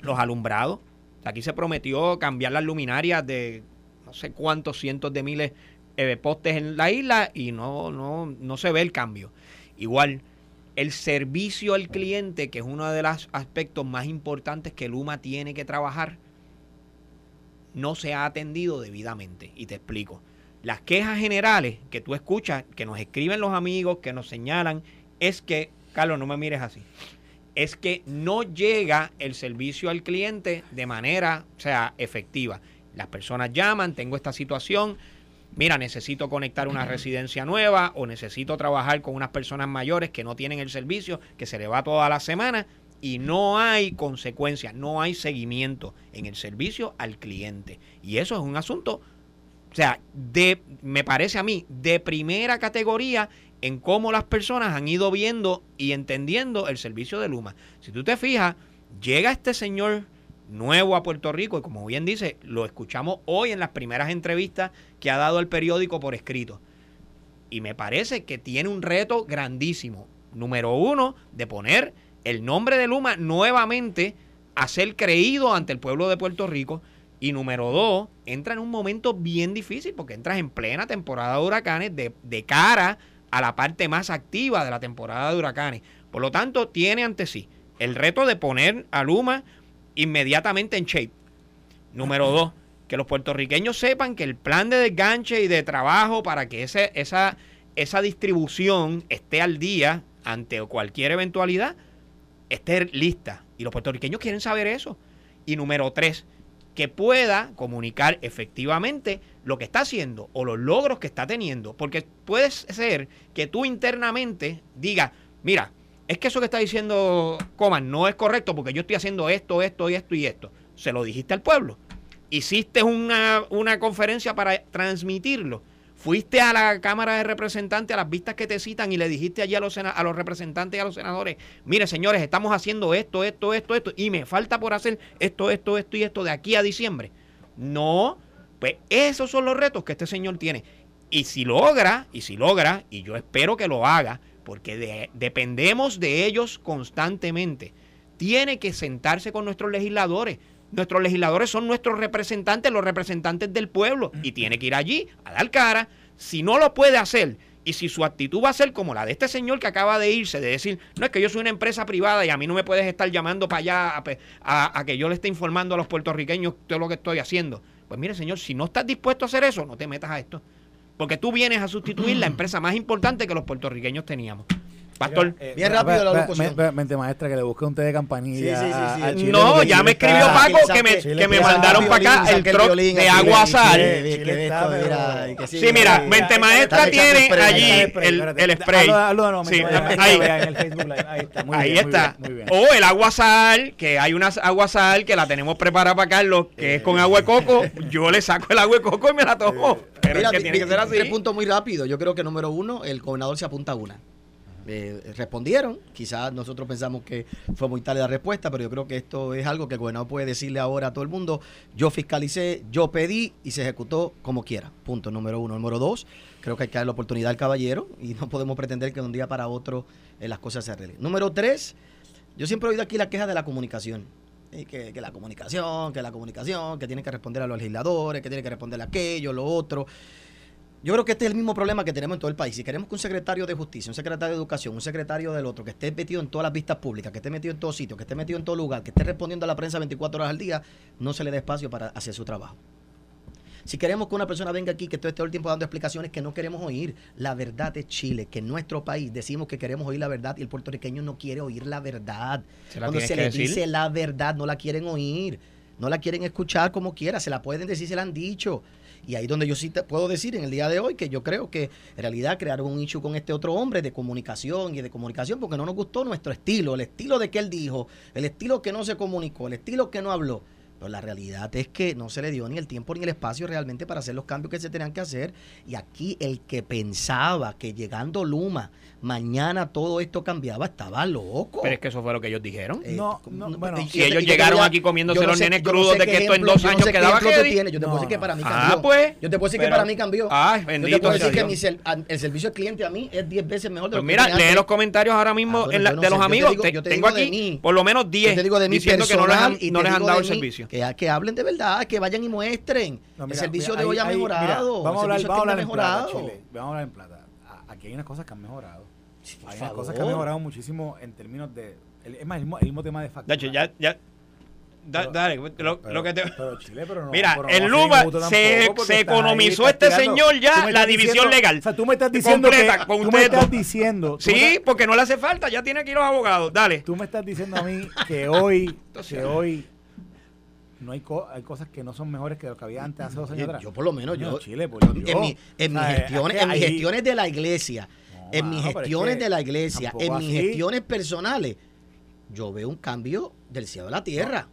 los alumbrados. Aquí se prometió cambiar las luminarias de no sé cuántos cientos de miles de eh, postes en la isla y no, no, no se ve el cambio. Igual, el servicio al cliente, que es uno de los aspectos más importantes que Luma tiene que trabajar, no se ha atendido debidamente. Y te explico. Las quejas generales que tú escuchas, que nos escriben los amigos, que nos señalan, es que, Carlos, no me mires así, es que no llega el servicio al cliente de manera, o sea, efectiva. Las personas llaman, tengo esta situación, mira, necesito conectar una residencia nueva o necesito trabajar con unas personas mayores que no tienen el servicio, que se le va toda la semana y no hay consecuencias, no hay seguimiento en el servicio al cliente. Y eso es un asunto, o sea, me parece a mí, de primera categoría en cómo las personas han ido viendo y entendiendo el servicio de Luma. Si tú te fijas, llega este señor nuevo a Puerto Rico y como bien dice, lo escuchamos hoy en las primeras entrevistas que ha dado el periódico por escrito. Y me parece que tiene un reto grandísimo. Número uno, de poner el nombre de Luma nuevamente a ser creído ante el pueblo de Puerto Rico. Y número dos, entra en un momento bien difícil porque entras en plena temporada de huracanes de, de cara a la parte más activa de la temporada de huracanes. Por lo tanto, tiene ante sí el reto de poner a Luma inmediatamente en shape. Número dos, que los puertorriqueños sepan que el plan de desganche y de trabajo para que ese, esa, esa distribución esté al día ante cualquier eventualidad esté lista. Y los puertorriqueños quieren saber eso. Y número tres, que pueda comunicar efectivamente lo que está haciendo o los logros que está teniendo. Porque puede ser que tú internamente digas, mira, es que eso que está diciendo Coman no es correcto porque yo estoy haciendo esto, esto y esto y esto. Se lo dijiste al pueblo. Hiciste una, una conferencia para transmitirlo Fuiste a la Cámara de Representantes, a las vistas que te citan y le dijiste allí a los, a los representantes y a los senadores, mire señores, estamos haciendo esto, esto, esto, esto, y me falta por hacer esto, esto, esto y esto de aquí a diciembre. No, pues esos son los retos que este señor tiene. Y si logra, y si logra, y yo espero que lo haga, porque dependemos de ellos constantemente, tiene que sentarse con nuestros legisladores. Nuestros legisladores son nuestros representantes, los representantes del pueblo, y tiene que ir allí a dar cara. Si no lo puede hacer, y si su actitud va a ser como la de este señor que acaba de irse, de decir, no es que yo soy una empresa privada y a mí no me puedes estar llamando para allá a, que yo le esté informando a los puertorriqueños todo lo que estoy haciendo. Pues mire, señor, si no estás dispuesto a hacer eso, no te metas a esto. Porque tú vienes a sustituir la [CLEARS THROAT] empresa más importante que los puertorriqueños teníamos. Pastor. Eh, Bien rápido la locución. Mente maestra que le busque un té de campanilla. Sí, sí, sí, a- sí. a Chile, No, ya me escribió Paco que me, que me mandaron para acá el troc de el agua que Sí, mira, Mente Maestra tiene allí el, spray. Ahí. está. O el agua sal, que hay una agua sal que la tenemos preparada para Carlos, que es con agua de coco. Yo le saco el agua de coco y me la tomo. Pero Mira, es que tiene que ser así. Tres puntos muy rápido. Yo creo que número uno, el gobernador se apunta a una. Eh, respondieron, quizás nosotros pensamos que fue muy tarde la respuesta, pero yo creo que esto es algo que el gobernador puede decirle ahora a todo el mundo. Yo fiscalicé, yo pedí y se ejecutó como quiera. Punto número uno. Número dos, creo que hay que dar la oportunidad al caballero y no podemos pretender que de un día para otro eh, las cosas se arreglen. Número tres, yo siempre he oído aquí la queja de la comunicación. Que, la comunicación, que la comunicación, que tiene que responder a los legisladores, que tiene que responder a aquello, lo otro. Yo creo que este es el mismo problema que tenemos en todo el país. Si queremos que un secretario de justicia, un secretario de educación, un secretario del otro, que esté metido en todas las vistas públicas, que esté metido en todos sitios, que esté metido en todo lugar, que esté respondiendo a la prensa 24 horas al día, no se le dé espacio para hacer su trabajo. Si queremos que una persona venga aquí que esté todo el tiempo dando explicaciones que no queremos oír, la verdad es Chile, que en nuestro país decimos que queremos oír la verdad y el puertorriqueño no quiere oír la verdad. Se la Cuando se le decir. dice la verdad, no la quieren oír, no la quieren escuchar como quiera, se la pueden decir, se la han dicho. Y ahí donde yo sí te puedo decir en el día de hoy que yo creo que en realidad crearon un issue con este otro hombre de comunicación y de comunicación porque no nos gustó nuestro estilo, el estilo de que él dijo, el estilo que no se comunicó, el estilo que no habló. Pero la realidad es que no se le dio ni el tiempo ni el espacio realmente para hacer los cambios que se tenían que hacer. Y aquí el que pensaba que llegando Luma mañana todo esto cambiaba estaba loco. Pero es que eso fue lo que ellos dijeron. Eh, No, no, bueno. y- Si ellos llegaron aquí comiéndose los sé- nenes crudos sé de que esto en dos años quedaba heavy. tienes. Yo te puedo decir que para mí no. cambió. Ah, pues. Yo te puedo decir que para mí cambió. Ay, Yo te bendito puedo decir que el servicio al cliente a mí es 10 veces mejor de Pues lo que mira, lee los comentarios ahora mismo Ah, bueno, en la- yo no de los sé, yo te amigos. digo- Te- yo te tengo aquí por lo menos Yo 10 te digo de mi diciendo que no les han, y no te les han digo dado el servicio. Que, que hablen de verdad, que vayan y muestren. El servicio de hoy ha mejorado. vamos a hablar, servicio vamos a hablar ha en plata, mejorado. Chile. Vamos a hablar en plata. A- Aquí hay unas cosas que han mejorado. Por hay unas cosas que han mejorado muchísimo en términos de. el- es más, el mismo, el mismo tema de factura. De hecho, ya, ya. da- Pero- dale, lo, Pero- lo que te. pero Chile, pero no- Mira, ser Luma se- se economizó este señor ya la división diciendo- legal. O sea, tú me estás diciendo Completa, que, con tú me estás diciendo, Sí, estás- porque no le hace falta, ya tiene aquí los abogados. Dale. Tú me estás diciendo a mí que hoy, Entonces- que hoy no hay, co- hay cosas que no son mejores que lo que había antes hace dos años Yo, atrás. yo por lo menos, yo, Chile, por Dios. en, mi- en mis O sea, gestiones, en mis gestiones de la iglesia, en mis pero es gestiones que de la iglesia, en mis así. gestiones personales, yo veo un cambio del cielo a la tierra.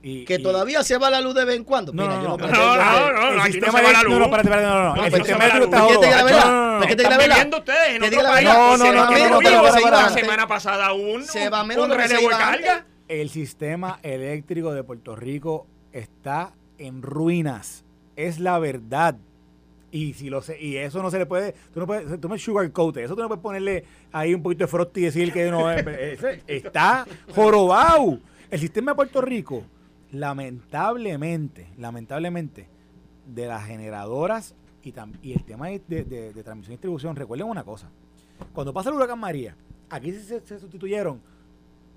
y- que y- todavía se va la luz de vez en cuando. No, Mira, no, yo no, no, no, no, no, aquí no se va la luz. No, no, espérate, espérate, no, no, no. No, El sistema se va la eléctrico luz. está ¿Qué jodido. verdad? No, no, no, no. ¿Qué te la verdad? ustedes en otro país. verdad. No, no, no, no, no, de. La semana pasada un, Se va un- menos un de relevo de carga. El sistema eléctrico de Puerto Rico está en ruinas. Es la verdad. Y si lo y eso no se le puede, tú no puedes, tú me sugarcoat, eso tú no puedes ponerle ahí un poquito de frosty y decir que no es, ese está jorobado. El sistema de Puerto Rico, lamentablemente, lamentablemente, de las generadoras y, tam- y el tema de, de- de- de transmisión y distribución, recuerden una cosa. Cuando pasa el huracán María, aquí se, se sustituyeron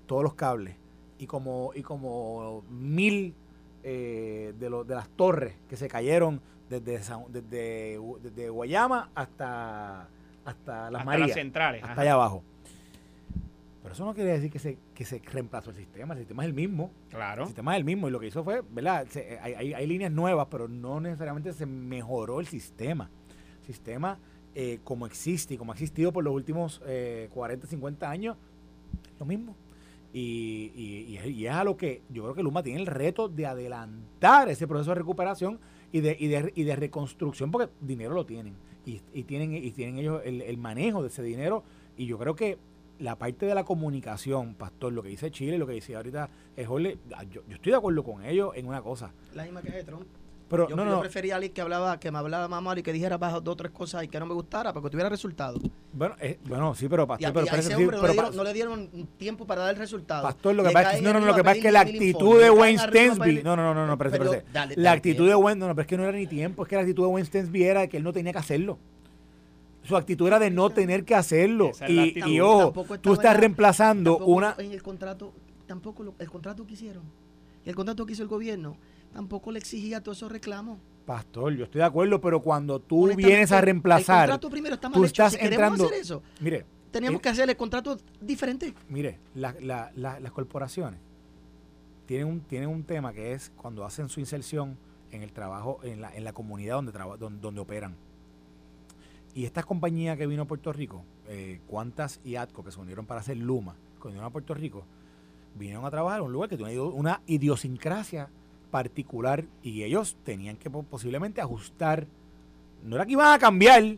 todos los cables y como, y como mil eh, de, los de las torres que se cayeron desde, San- desde, desde Guayama hasta, hasta Las Hasta Marías, las centrales. hasta ajá. allá abajo. Pero eso no quiere decir que se, que se reemplazó el sistema, el sistema es el mismo. El Claro. sistema es el mismo y lo que hizo fue, ¿verdad? Se- hay, hay- hay líneas nuevas, pero no necesariamente se mejoró el sistema. El sistema, eh, como existe y como ha existido por los últimos eh, 40, 50 años, es lo mismo. Y, y- y es- es a lo que yo creo que Luma tiene el reto de adelantar ese proceso de recuperación y de, y de, y de reconstrucción, porque dinero lo tienen. Y, y tienen, y tienen ellos el, el manejo de ese dinero. Y yo creo que la parte de la comunicación, Pastor, lo que dice Chile, lo que decía ahorita es Jorge, ah, yo, yo estoy de acuerdo con ellos en una cosa. La misma que de Trump. Pero yo, no, yo no, prefería a alguien que hablaba, que me hablaba más mal y que dijera bajo dos o tres cosas y que no me gustara, para que tuviera resultados. bueno, eh, bueno, sí, pero Y Pastor, a, pero, y a ese sí, hombre no, pero le dieron, no le dieron tiempo para dar el resultado. Pastor, lo que pasa es no, no, no, lo que pasa es que la actitud de Wayne Stensby, no, no, no, no, no, espérate, Pero espérate. dale, la dale actitud de Wayne, no, no, pero es que no era ni tiempo, es que la actitud de Wayne Stensby era que él no tenía que hacerlo. Su actitud era de no tener que hacerlo. Es Y, y ojo, Tampoco tú estás reemplazando una... En el contrato, tampoco lo- el contrato que hicieron, y el contrato que hizo el gobierno, tampoco le exigía todos esos reclamos. Pastor, yo estoy de acuerdo, pero cuando tú vienes a reemplazar... El contrato primero está mal tú hecho. estás si entrando- hacer eso, Mire, teníamos Eh, que hacer el contrato diferente. Mire, la- la- la- las corporaciones tienen un, tienen un tema que es cuando hacen su inserción en el trabajo, en la, en la comunidad donde, traba- donde, donde operan. Y estas compañías que vino a Puerto Rico, eh, Cuantas y Atco, que se unieron para hacer Luma, que vinieron a Puerto Rico, vinieron a trabajar en un lugar que tiene una idiosincrasia particular y ellos tenían que po- posiblemente ajustar, no era que iban a cambiar,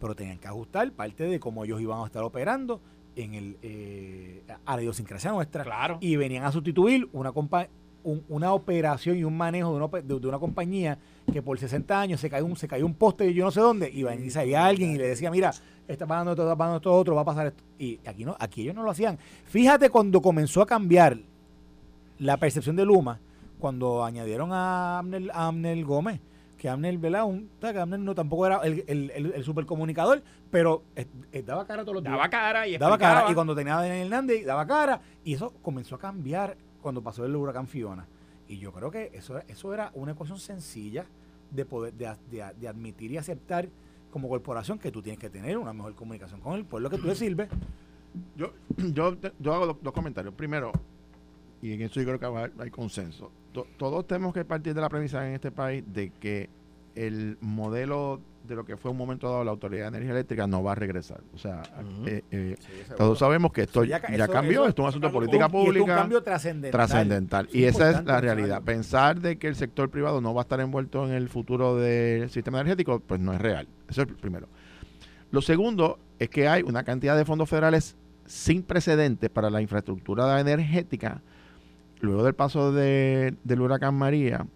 pero tenían que ajustar parte de cómo ellos iban a estar operando en el eh, a la idiosincrasia nuestra. Claro. y venían a sustituir una compa- un- una operación y un manejo de una, de, de una compañía que por 60 años se cayó un, se cayó un poste y yo no sé dónde y venía y salía alguien y le decía mira está pagando esto, está pagando esto otro va a pasar esto y aquí no aquí ellos no lo hacían. Fíjate cuando comenzó a cambiar la percepción de Luma cuando añadieron a Amnel, a Amnel Gómez que Amnel, ¿verdad? Un, o sea, que Amnel no tampoco era el, el, el- el supercomunicador, pero eh, eh, daba cara todos los días. Daba cara y Daba explicaba. cara. Y cuando tenía a Daniel Hernández, daba cara. Y eso comenzó a cambiar cuando pasó el huracán Fiona. Y yo creo que eso, eso era una ecuación sencilla de poder de, de- de admitir y aceptar como corporación que tú tienes que tener una mejor comunicación con el pueblo que tú le sirves. Yo, yo, te- yo hago dos, dos comentarios. Primero, y en eso yo creo que va- hay consenso. To- todos tenemos que partir de la premisa en este país de que el modelo de lo que fue un momento dado la Autoridad de Energía Eléctrica no va a regresar. O sea, eh, eh, todos sabemos que esto ya, eso- cambió, eso- esto es un asunto de política esto es un pública. cambio trascendental. trascendental. Y esa es la realidad. Pensar de que el sector privado no va a estar envuelto en el futuro del sistema energético, pues no es real. Eso es el primero. Lo segundo es que hay una cantidad de fondos federales sin precedentes para la infraestructura energética luego del paso de- del huracán María,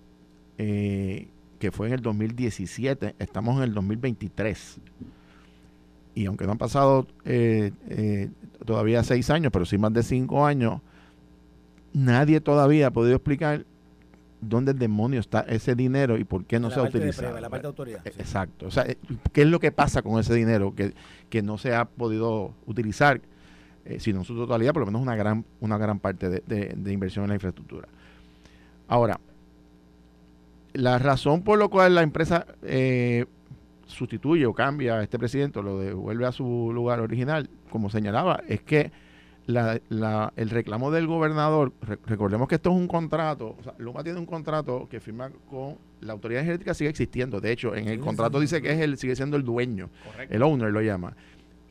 eh, que fue en el 2017, estamos en el 2023. Y aunque no han pasado eh, eh, todavía seis años, pero sí más de cinco años, nadie todavía ha podido explicar dónde el demonio está ese dinero y por qué no La se ha utilizado. la parte de autoridad. Sí. Exacto. O sea, ¿qué es lo que pasa con ese dinero que, que no se ha podido utilizar, eh, sino en su totalidad, por lo menos una gran, una gran parte de, de- de inversión en la infraestructura? Ahora, la razón por la cual la empresa eh, sustituye o cambia a este presidente o lo devuelve a su lugar original, como señalaba, es que la- la- el reclamo del gobernador, re- recordemos que esto es un contrato, o sea, Luma tiene un contrato que firma con la autoridad energética, sigue existiendo, de hecho, en el contrato dice que es el, sigue siendo el dueño, Correcto. el owner lo llama.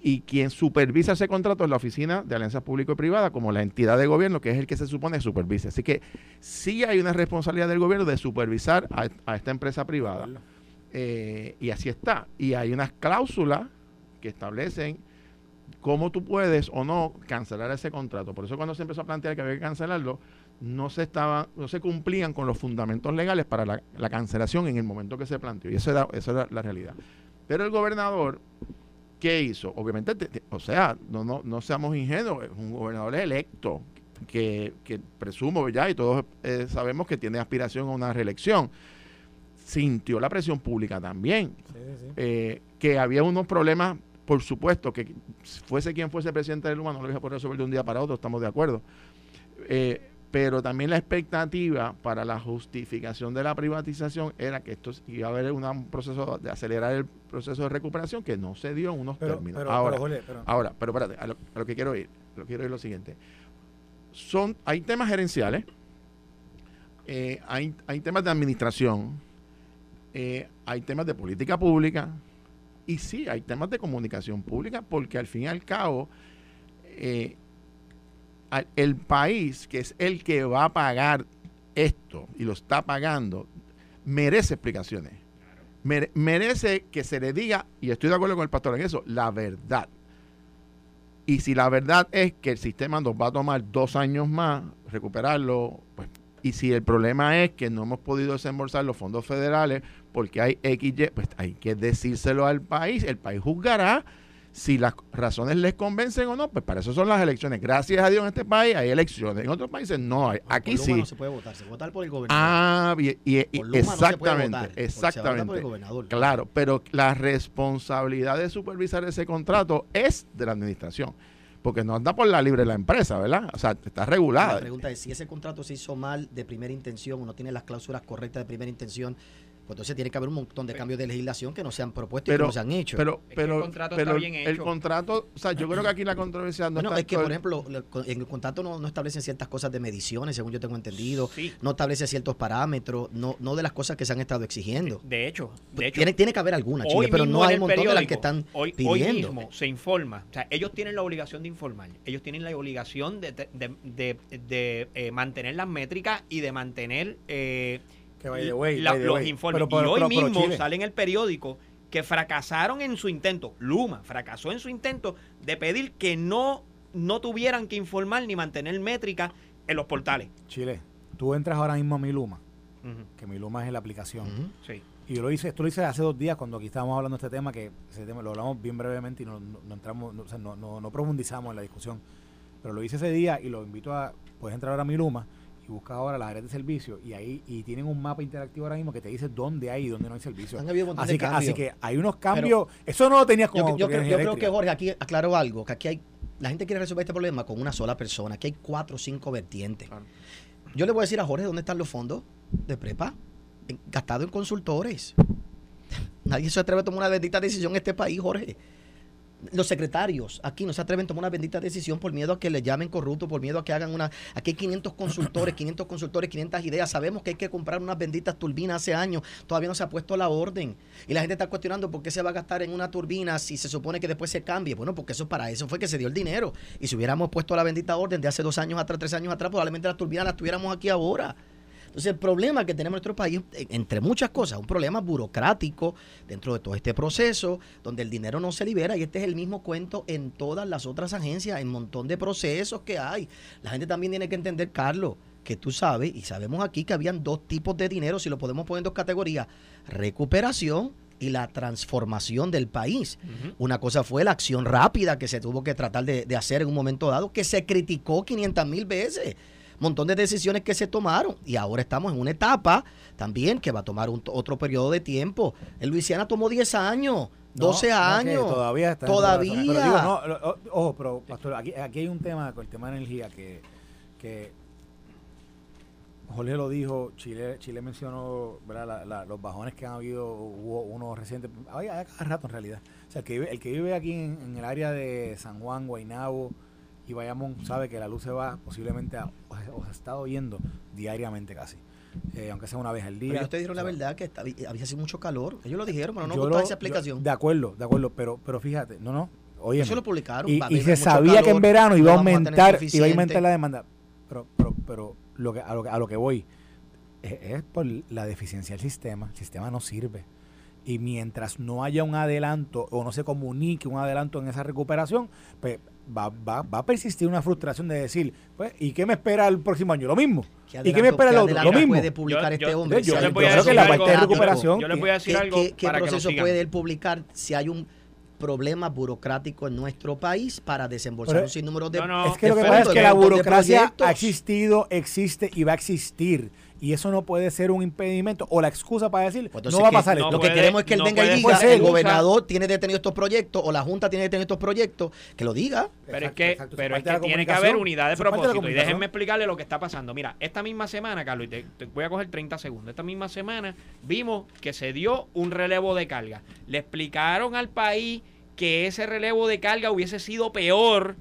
Y quien supervisa ese contrato es la Oficina de Alianzas Público y Privada, como la entidad de gobierno, que es el que se supone supervisa. Así que sí hay una responsabilidad del gobierno de supervisar a, a esta empresa privada. Eh, y así está. Y hay unas cláusulas que establecen cómo tú puedes o no cancelar ese contrato. Por eso cuando se empezó a plantear que había que cancelarlo, no se estaba, no se cumplían con los fundamentos legales para la, la cancelación en el momento que se planteó. Y eso era, eso era la realidad. Pero el gobernador, ¿qué hizo? Obviamente, te- te- o sea, no, no, no seamos ingenuos, es un gobernador electo, que, que presumo ya, y todos eh, sabemos que tiene aspiración a una reelección. Sintió la presión pública también Sí, sí, sí. eh, que había unos problemas, por supuesto, que fuese quien fuese presidente de Luma, no lo iba a poder resolver de un día para otro, estamos de acuerdo. Eh, pero también la expectativa para la justificación de la privatización era que esto iba a haber una- un proceso de acelerar el proceso de recuperación que no se dio en unos Pero, términos. pero, ahora, pero, Jorge, pero- ahora, pero espérate, a lo, a lo que quiero ir, lo quiero ir lo siguiente. Son, hay temas gerenciales, eh, hay, hay temas de administración, eh, hay temas de política pública y sí, hay temas de comunicación pública porque al fin y al cabo eh, el país que es el que va a pagar esto y lo está pagando merece explicaciones. Mere- merece que se le diga, y estoy de acuerdo con el pastor en eso, la verdad. Y si la verdad es que el sistema nos va a tomar dos años más recuperarlo, pues, y si el problema es que no hemos podido desembolsar los fondos federales porque hay XY, pues hay que decírselo al país. El país juzgará si las razones les convencen o no. Pues para eso son las elecciones. Gracias a Dios en este país hay elecciones. En otros países no hay. Aquí por Luma sí. no se puede votar, se puede votar por el gobernador. Ah, bien, y, y- Por Luma no se puede exactamente, votar, vota por el exactamente. gobernador. Claro, pero la responsabilidad de supervisar ese contrato es de la administración, porque no anda por la libre la empresa, ¿verdad? O sea, está La regulada. pregunta es si ese contrato se hizo mal de primera intención o no tiene las cláusulas correctas de primera intención. Pues entonces tiene que haber un montón de cambios de legislación que no se han propuesto y Pero- que no se han hecho. Pero, que el pero, contrato pero está bien el hecho. contrato, o sea, yo creo que aquí la controversia no Bueno, está es que, por ejemplo, en el contrato no, no establecen ciertas cosas de mediciones, según yo tengo entendido. Sí. No establece ciertos parámetros, no, no de las cosas que se han estado exigiendo. De hecho, de hecho tiene, tiene que haber alguna, hoy Chile, pero no hay el un montón de las que están hoy, hoy pidiendo. mismo se informa. O sea, ellos tienen la obligación de informar. Ellos tienen la obligación de, de, de- de, eh, mantener las métricas y de mantener eh, Que by the way, la- by the los way. informes. Pero- pero- y hoy pero- mismo sale en el periódico que fracasaron en su intento. Luma fracasó en su intento de pedir que no, no tuvieran que informar ni mantener métricas en los portales. Chile, tú entras ahora mismo a mi Luma, que mi Luma es la aplicación. Sí. Y yo lo hice, esto lo hice hace dos días cuando aquí estábamos hablando de este tema, que ese tema lo hablamos bien brevemente y no, no- no entramos, no, o sea, no, no- no profundizamos en la discusión. Pero lo hice ese día y lo invito a, puedes entrar ahora a mi Luma y busca ahora las áreas de servicio y ahí y tienen un mapa interactivo ahora mismo que te dice dónde hay y dónde no hay servicio. Han habido Así de que, cambios. así que hay unos cambios, eso no lo tenías con Yo, yo yo creo que. Jorge aquí aclaró algo, que aquí hay, la gente quiere resolver este problema con una sola persona, aquí hay cuatro o cinco vertientes. Claro. Yo le voy a decir a Jorge dónde están los fondos de prepa, gastados en consultores. [LAUGHS] Nadie se atreve a tomar una bendita decisión en este país, Jorge. Los secretarios aquí no se atreven a tomar una bendita decisión por miedo a que le llamen corrupto, por miedo a que hagan una... Aquí hay 500 consultores, [CLEARS THROAT] 500 consultores, 500 ideas. Sabemos que hay que comprar unas benditas turbinas hace años. Todavía no se ha puesto la orden. Y la gente está cuestionando por qué se va a gastar en una turbina si se supone que después se cambie. Bueno, porque eso para eso fue que se dio el dinero. Y si hubiéramos puesto la bendita orden de hace dos años atrás, tres años atrás, probablemente las turbinas las tuviéramos aquí ahora. Entonces, el problema que tenemos en nuestro país, eh, entre muchas cosas, un problema burocrático dentro de todo este proceso, donde el dinero no se libera, y este es el mismo cuento en todas las otras agencias, en un montón de procesos que hay. La gente también tiene que entender, Carlos, que tú sabes, y sabemos aquí que habían dos tipos de dinero, si lo podemos poner en dos categorías, recuperación y la transformación del país. Una cosa fue la acción rápida que se tuvo que tratar de, de hacer en un momento dado, que se criticó 500 mil veces. Montón de decisiones que se tomaron. Y ahora estamos en una etapa también que va a tomar un- otro periodo de tiempo. En Luisiana tomó 10 años, 12 No, no, que años. todavía está Todavía. Pero digo, no, lo- ojo, pero pastor, aquí, aquí hay un tema con el tema de energía que, que Jorge lo dijo, Chile, Chile mencionó ¿verdad? La- la- los bajones que han habido, hubo uno reciente, hay cada rato en realidad. O sea, el que vive, el que vive aquí en, en el área de San Juan, Guaynabo y Bayamón sabe que la luz se va posiblemente a, o se- está oyendo diariamente casi, eh, aunque sea una vez al día. Pero ellos te dijeron la verdad que estaba- había sido mucho calor. Ellos lo dijeron, pero no gustó esa yo- explicación. de acuerdo, de acuerdo, pero, pero fíjate, no, no, oye. Eso lo publicaron. Y, y se sabía que en verano no iba a aumentar, iba a aumentar la demanda. Pero, pero, pero lo que, a, lo que, a lo que voy es, es por la deficiencia del sistema. El sistema no sirve. Y mientras no haya un adelanto o no se comunique un adelanto en esa recuperación, pues va, va, va a persistir una frustración de decir, pues, ¿y qué me espera el próximo año? Lo mismo. ¿Qué ¿Y qué me espera el otro? Lo mismo. puede publicar Yo- este yo- hombre? yo un decir proceso- algo, la parte de recuperación, Yo les voy a decir ¿Qué, algo qué- qué para que proceso sigan. puede él publicar si hay un problema burocrático en nuestro país para desembolsar un sinnúmero de No, no, Es que lo que pasa es que la burocracia ha existido, existe y va a existir. Y eso no puede ser un impedimento o la excusa para decir, Pues no va a pasar no esto. Lo que queremos es que él no venga y diga, ser el gobernador tiene detenido estos proyectos o la Junta tiene detenido estos proyectos, que lo diga. Pero Exacto, es que, exacto, pero es que tiene que haber unidad de Eso propósito. Y déjenme explicarle lo que está pasando. Mira, esta misma semana, Carlos, y te, te voy a coger 30 segundos. Esta misma semana vimos que se dio un relevo de carga. Le explicaron al país que ese relevo de carga hubiese sido peor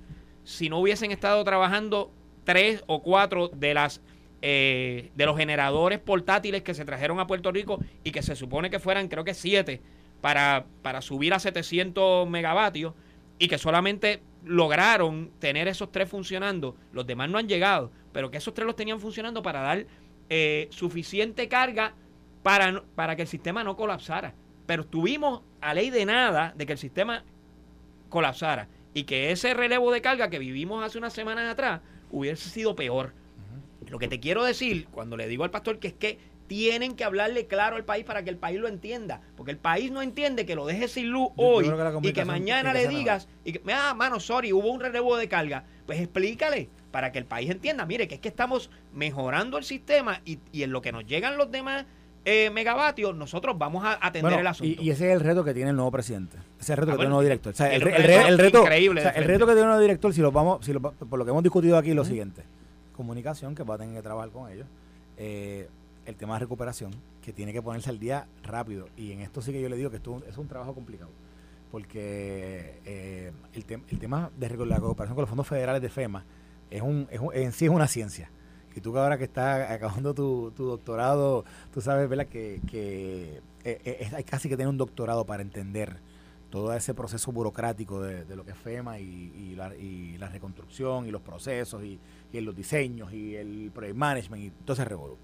si no hubiesen estado trabajando tres o cuatro de las eh, de los generadores portátiles que se trajeron a Puerto Rico y que se supone que fueran creo que siete para, para subir a 700 megavatios y que solamente lograron tener esos tres funcionando, los demás no han llegado, pero que esos tres los tenían funcionando para dar eh, suficiente carga para, para que el sistema no colapsara. Pero estuvimos a ley de nada de que el sistema colapsara y que ese relevo de carga que vivimos hace unas semanas atrás hubiese sido peor. Lo que te quiero decir cuando le digo al pastor que es que tienen que hablarle claro al país para que el país lo entienda. Porque el país no entiende que lo dejes sin luz Yo- hoy que y que mañana que le digas y que, ah, mano, sorry, hubo un relevo de carga. Pues explícale para que el país entienda. Mire, que es que estamos mejorando el sistema y, y en lo que nos llegan los demás eh, megavatios, nosotros vamos a atender Bueno, el asunto. Y, y ese es el reto que tiene el nuevo presidente. Ese es el reto Ah, que tiene el nuevo director. O sea, el, el re- el reto re- el reto, o sea, el reto que tiene el nuevo director, si lo vamos, si lo, por lo que hemos discutido aquí, es lo siguiente. Comunicación, que va a tener que trabajar con ellos. Eh, el tema de recuperación, que tiene que ponerse al día rápido. Y en esto sí que yo le digo que esto es un trabajo complicado. Porque eh, el, el tema de la cooperación con los fondos federales de FEMA es un, es en sí es una ciencia. Y tú que ahora que estás acabando tu, tu doctorado, tú sabes, ¿verdad? Que, que eh, hay casi que tener un doctorado para entender todo ese proceso burocrático de, lo que es FEMA y, la, y, la, reconstrucción y los procesos y, los diseños y el project management y todo ese revolú.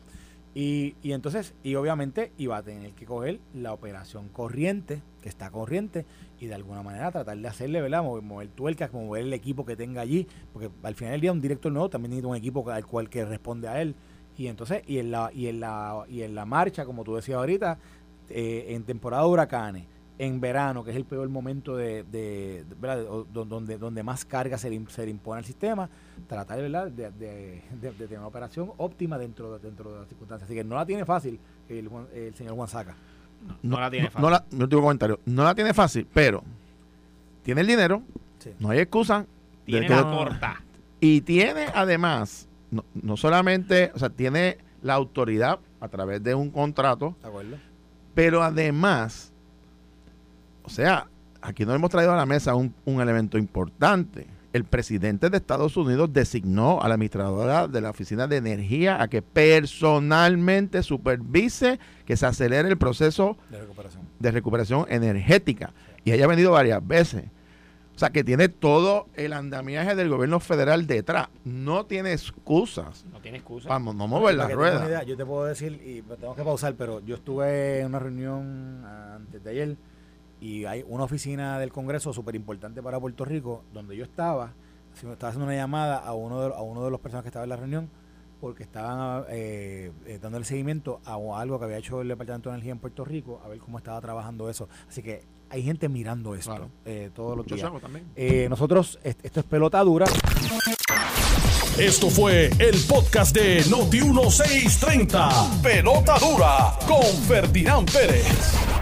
Y, y entonces, y obviamente iba a tener que coger la operación corriente, que está corriente, y de alguna manera tratar de hacerle, ¿verdad? Mover, mover tuercas, mover el equipo que tenga allí, porque al final del día un director nuevo también necesita un equipo al cual que responde a él. Y entonces, y en la, y en la, y en la marcha, como tú decías ahorita, eh, en temporada de huracanes, en verano, que es el peor momento de, de, donde, donde más carga se le, se impone al sistema, tratar ¿verdad? De, de, tener una operación óptima dentro, dentro de las circunstancias. Así que no la tiene fácil el, el señor Juan Saca. No, la tiene fácil. No, la, mi último comentario. No la tiene fácil, pero tiene el dinero, no hay excusa. Tiene la corta. Y tiene además, no, no solamente, o sea, tiene la autoridad a través de un contrato, pero además o sea, aquí nos hemos traído a la mesa un, elemento importante. El presidente de Estados Unidos designó a la administradora de la Oficina de Energía a que personalmente supervise que se acelere el proceso de recuperación, energética. Y ella ha venido varias veces. O sea, que tiene todo el andamiaje del gobierno federal detrás. No tiene excusas. No tiene excusas. Vamos, no mover la rueda. Yo te puedo decir, y tengo que pausar, pero yo estuve en una reunión antes de ayer y hay una oficina del Congreso súper importante para Puerto Rico, donde yo estaba, estaba haciendo una llamada a uno de, a uno de los personas que estaba en la reunión, porque estaban eh, eh dando el seguimiento a algo que había hecho el Departamento de Energía en Puerto Rico, a ver cómo estaba trabajando eso. Así que hay gente mirando esto eh, todos los días. Eh, nosotros, esto es pelota dura. Esto fue el podcast de Noti 1630. Pelota dura con Ferdinand Pérez.